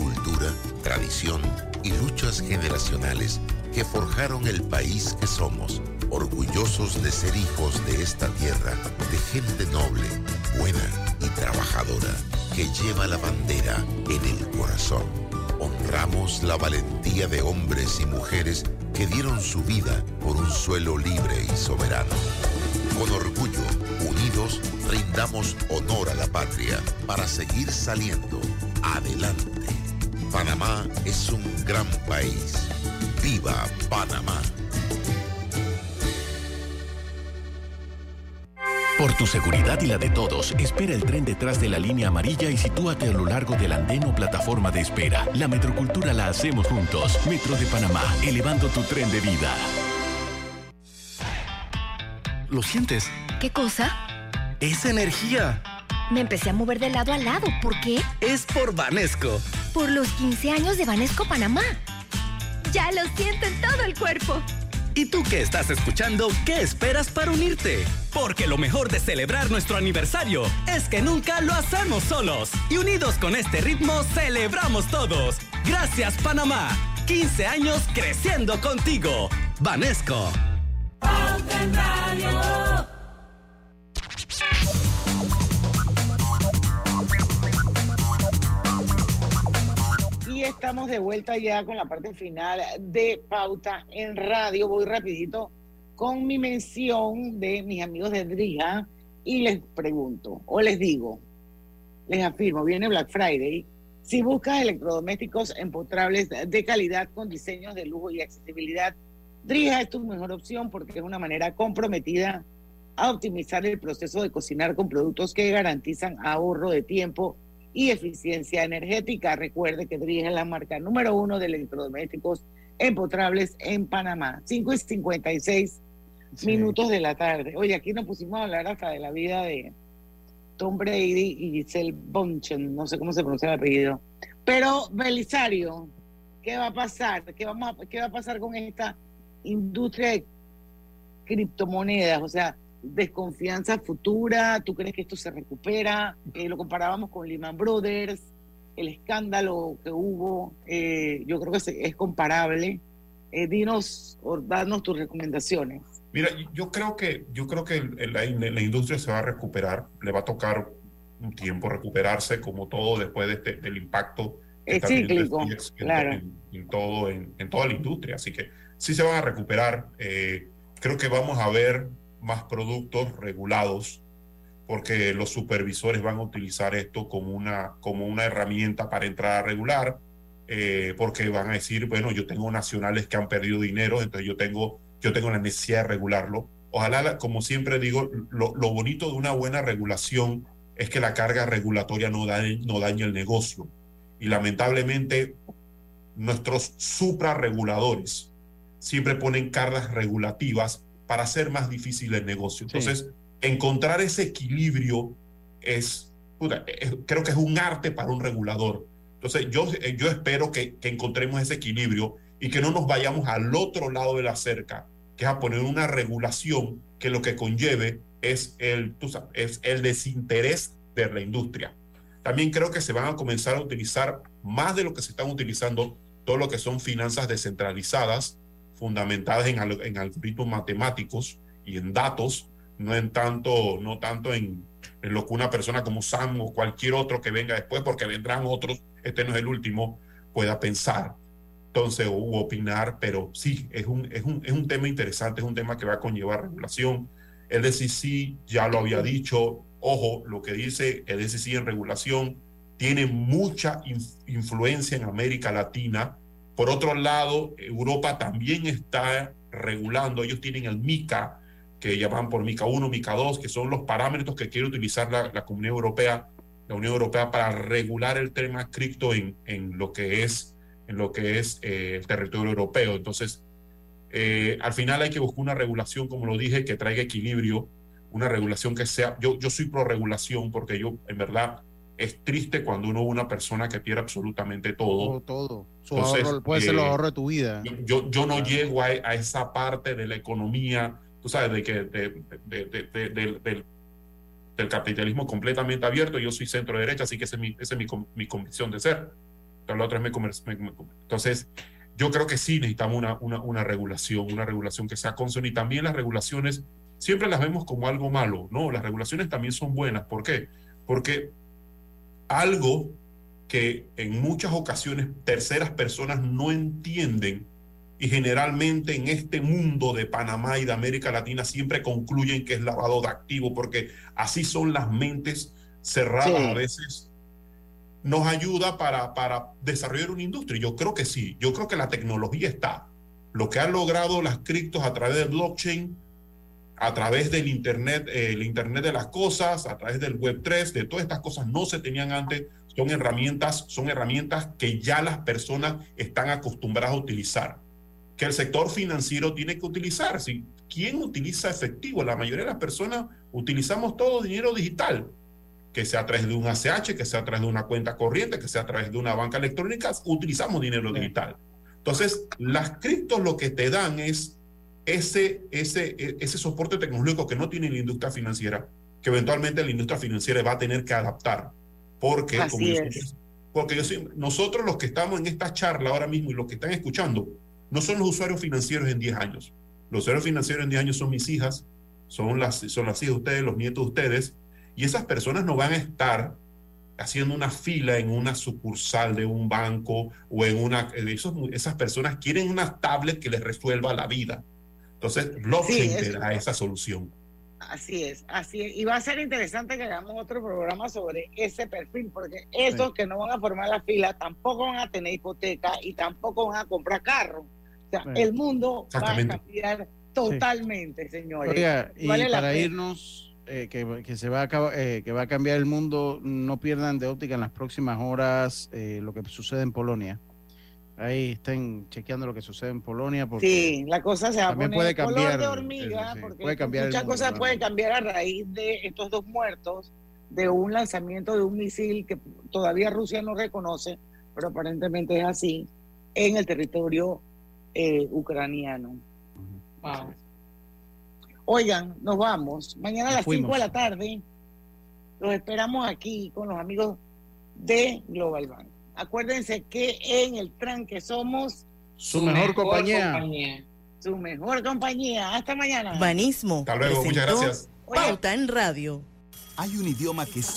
cultura, tradición y luchas generacionales que forjaron el país que somos, orgullosos de ser hijos de esta tierra, de gente noble, buena y trabajadora, que lleva la bandera en el corazón. Honramos la valentía de hombres y mujeres que dieron su vida por un suelo libre y soberano. Con orgullo, unidos rindamos honor a la patria para seguir saliendo adelante. Panamá es un gran país. ¡Viva Panamá! Por tu seguridad y la de todos, espera el tren detrás de la línea amarilla y sitúate a lo largo del andén o plataforma de espera. La metrocultura la hacemos juntos. Metro de Panamá, elevando tu tren de vida. ¿Lo sientes? ¿Qué cosa? Es energía. Me empecé a mover de lado a lado. ¿Por qué? Es por Vanesco. Por los 15 años de Vanesco Panamá. Ya lo siento en todo el cuerpo. ¿Y tú que estás escuchando, qué esperas para unirte? Porque lo mejor de celebrar nuestro aniversario es que nunca lo hacemos solos. Y unidos con este ritmo, celebramos todos. Gracias Panamá. 15 años creciendo contigo. Vanesco. Estamos de vuelta ya con la parte final de Pauta en Radio. Voy rapidito con mi mención de mis amigos de Drija y les pregunto, o les digo, les afirmo, viene Black Friday. Si buscas electrodomésticos empotrables de calidad con diseños de lujo y accesibilidad, Drija es tu mejor opción porque es una manera comprometida a optimizar el proceso de cocinar con productos que garantizan ahorro de tiempo y eficiencia energética. Recuerde que es la marca número uno de electrodomésticos empotrables en Panamá. 5 y 56 minutos de la tarde. Oye, aquí nos pusimos a hablar hasta de la vida de Tom Brady y Giselle Bonchen, no sé cómo se pronuncia el apellido. Pero, Belisario, ¿qué va a pasar? ¿Qué, vamos a- qué va a pasar con esta industria de criptomonedas? O sea, desconfianza futura, ¿tú crees que esto se recupera? Eh, lo comparábamos con Lehman Brothers, el escándalo que hubo, eh, yo creo que es comparable. Eh, dinos o danos tus recomendaciones. Mira, yo creo que, yo creo que la, la industria se va a recuperar, le va a tocar un tiempo recuperarse, como todo después de este- del impacto Es cíclico, en, claro. en- en todo, en, en toda la industria. Así que sí se van a recuperar. Eh, creo que vamos a ver más productos regulados porque los supervisores van a utilizar esto como una, como una herramienta para entrar a regular, eh, porque van a decir, bueno, yo tengo nacionales que han perdido dinero, entonces yo tengo, yo tengo la necesidad de regularlo. Ojalá, como siempre digo, lo, lo bonito de una buena regulación es que la carga regulatoria no dañe, no dañe el negocio. Y lamentablemente, nuestros suprarreguladores siempre ponen cargas regulativas para hacer más difícil el negocio. Entonces, encontrar ese equilibrio es- creo que es un arte para un regulador. Entonces, yo, eh, yo espero que, que encontremos ese equilibrio y que no nos vayamos al otro lado de la cerca, que es a poner una regulación que lo que conlleve es el, tú sabes, es el desinterés de la industria. También creo que se van a comenzar a utilizar más de lo que se están utilizando todo lo que son finanzas descentralizadas, fundamentadas en, al- en algoritmos matemáticos y en datos, no en tanto, no tanto en, en lo que una persona como Sam o cualquier otro que venga después, porque vendrán otros, este no es el último, pueda pensar. Entonces, o opinar, pero sí, es un, es, un, es un tema interesante, es un tema que va a conllevar regulación. El DCC ya lo había dicho, ojo, lo que dice el DCC en regulación tiene mucha inf- influencia en América Latina. Por otro lado, Europa también está regulando, ellos tienen el MICA, que llaman por MICA 1, MICA 2, que son los parámetros que quiere utilizar la, Comunidad Europea, la Unión Europea para regular el tema cripto en, en lo que es, en lo que es eh, el territorio europeo. Entonces, eh, al final hay que buscar una regulación, como lo dije, que traiga equilibrio, una regulación que sea, yo, yo soy pro regulación porque yo, en verdad, es triste cuando uno una persona que pierde absolutamente todo. Todo, todo. Su Entonces, ahorro- puede ser el eh, ahorro de tu vida. Yo, yo, yo no llego a, a esa parte de la economía, tú sabes, de que de- de- de- de- del- del, capitalismo completamente abierto. Yo soy centro derecha, así que esa es mi, esa es mi, mi convicción de ser. Entonces, la otra es mi comer- me- me- Entonces, yo creo que sí necesitamos una, una, una regulación, una regulación que sea consona y también las regulaciones siempre las vemos como algo malo, ¿no? Las regulaciones también son buenas. ¿Por qué? Porque algo que en muchas ocasiones terceras personas no entienden y generalmente en este mundo de Panamá y de América Latina siempre concluyen que es lavado de activos porque así son las mentes cerradas Sí. a veces. Nos ayuda para, para desarrollar una industria. Yo creo que sí. Yo creo que la tecnología está. Lo que han logrado las criptos a través del blockchain, a través del Internet, eh, el Internet de las cosas, a través del Web 3, de todas estas cosas no se tenían antes, son herramientas, son herramientas que ya las personas están acostumbradas a utilizar, que el sector financiero tiene que utilizar. Si, ¿Quién utiliza efectivo? La mayoría de las personas utilizamos todo dinero digital, que sea a través de un ACH, que sea a través de una cuenta corriente, que sea a través de una banca electrónica, utilizamos dinero digital. Entonces, las criptos lo que te dan es ese, ese, e- ese soporte tecnológico que no tiene la industria financiera, que eventualmente la industria financiera va a tener que adaptar. Porque, como yo porque yo nosotros los que estamos en esta charla ahora mismo y los que están escuchando, no son los usuarios financieros en 10 años. Los usuarios financieros en 10 años son mis hijas, son las, son las hijas de ustedes, los nietos de ustedes, y esas personas no van a estar haciendo una fila en una sucursal de un banco o en una... esos- esas personas quieren una tablet que les resuelva la vida. Entonces, blockchain Sí, te da esa solución. Así es, así es. Y va a ser interesante que hagamos otro programa sobre ese perfil, porque esos que no van a formar la fila tampoco van a tener hipoteca y tampoco van a comprar carro. O sea, Sí. el mundo va a cambiar totalmente, señores. Oiga, y Vale para irnos, eh, que, que se va a eh, que va a cambiar el mundo, no pierdan de óptica en las próximas horas eh, lo que sucede en Polonia. Ahí estén chequeando lo que sucede en Polonia. Porque Sí, la cosa se va a también poner puede cambiar, color de hormiga, sí, sí, porque puede cambiar muchas mundo, cosas pueden cambiar a raíz de estos dos muertos, de un lanzamiento de un misil que todavía Rusia no reconoce, pero aparentemente es así, en el territorio eh, ucraniano. Wow. Oigan, nos vamos. Mañana a las 5 fuimos. de la tarde los esperamos aquí con los amigos de Global Bank. Acuérdense que en el tranque somos Su mejor compañía. Su mejor compañía. Hasta mañana. Banismo. Hasta luego, muchas gracias. Pauta en Radio. Hay un idioma que solo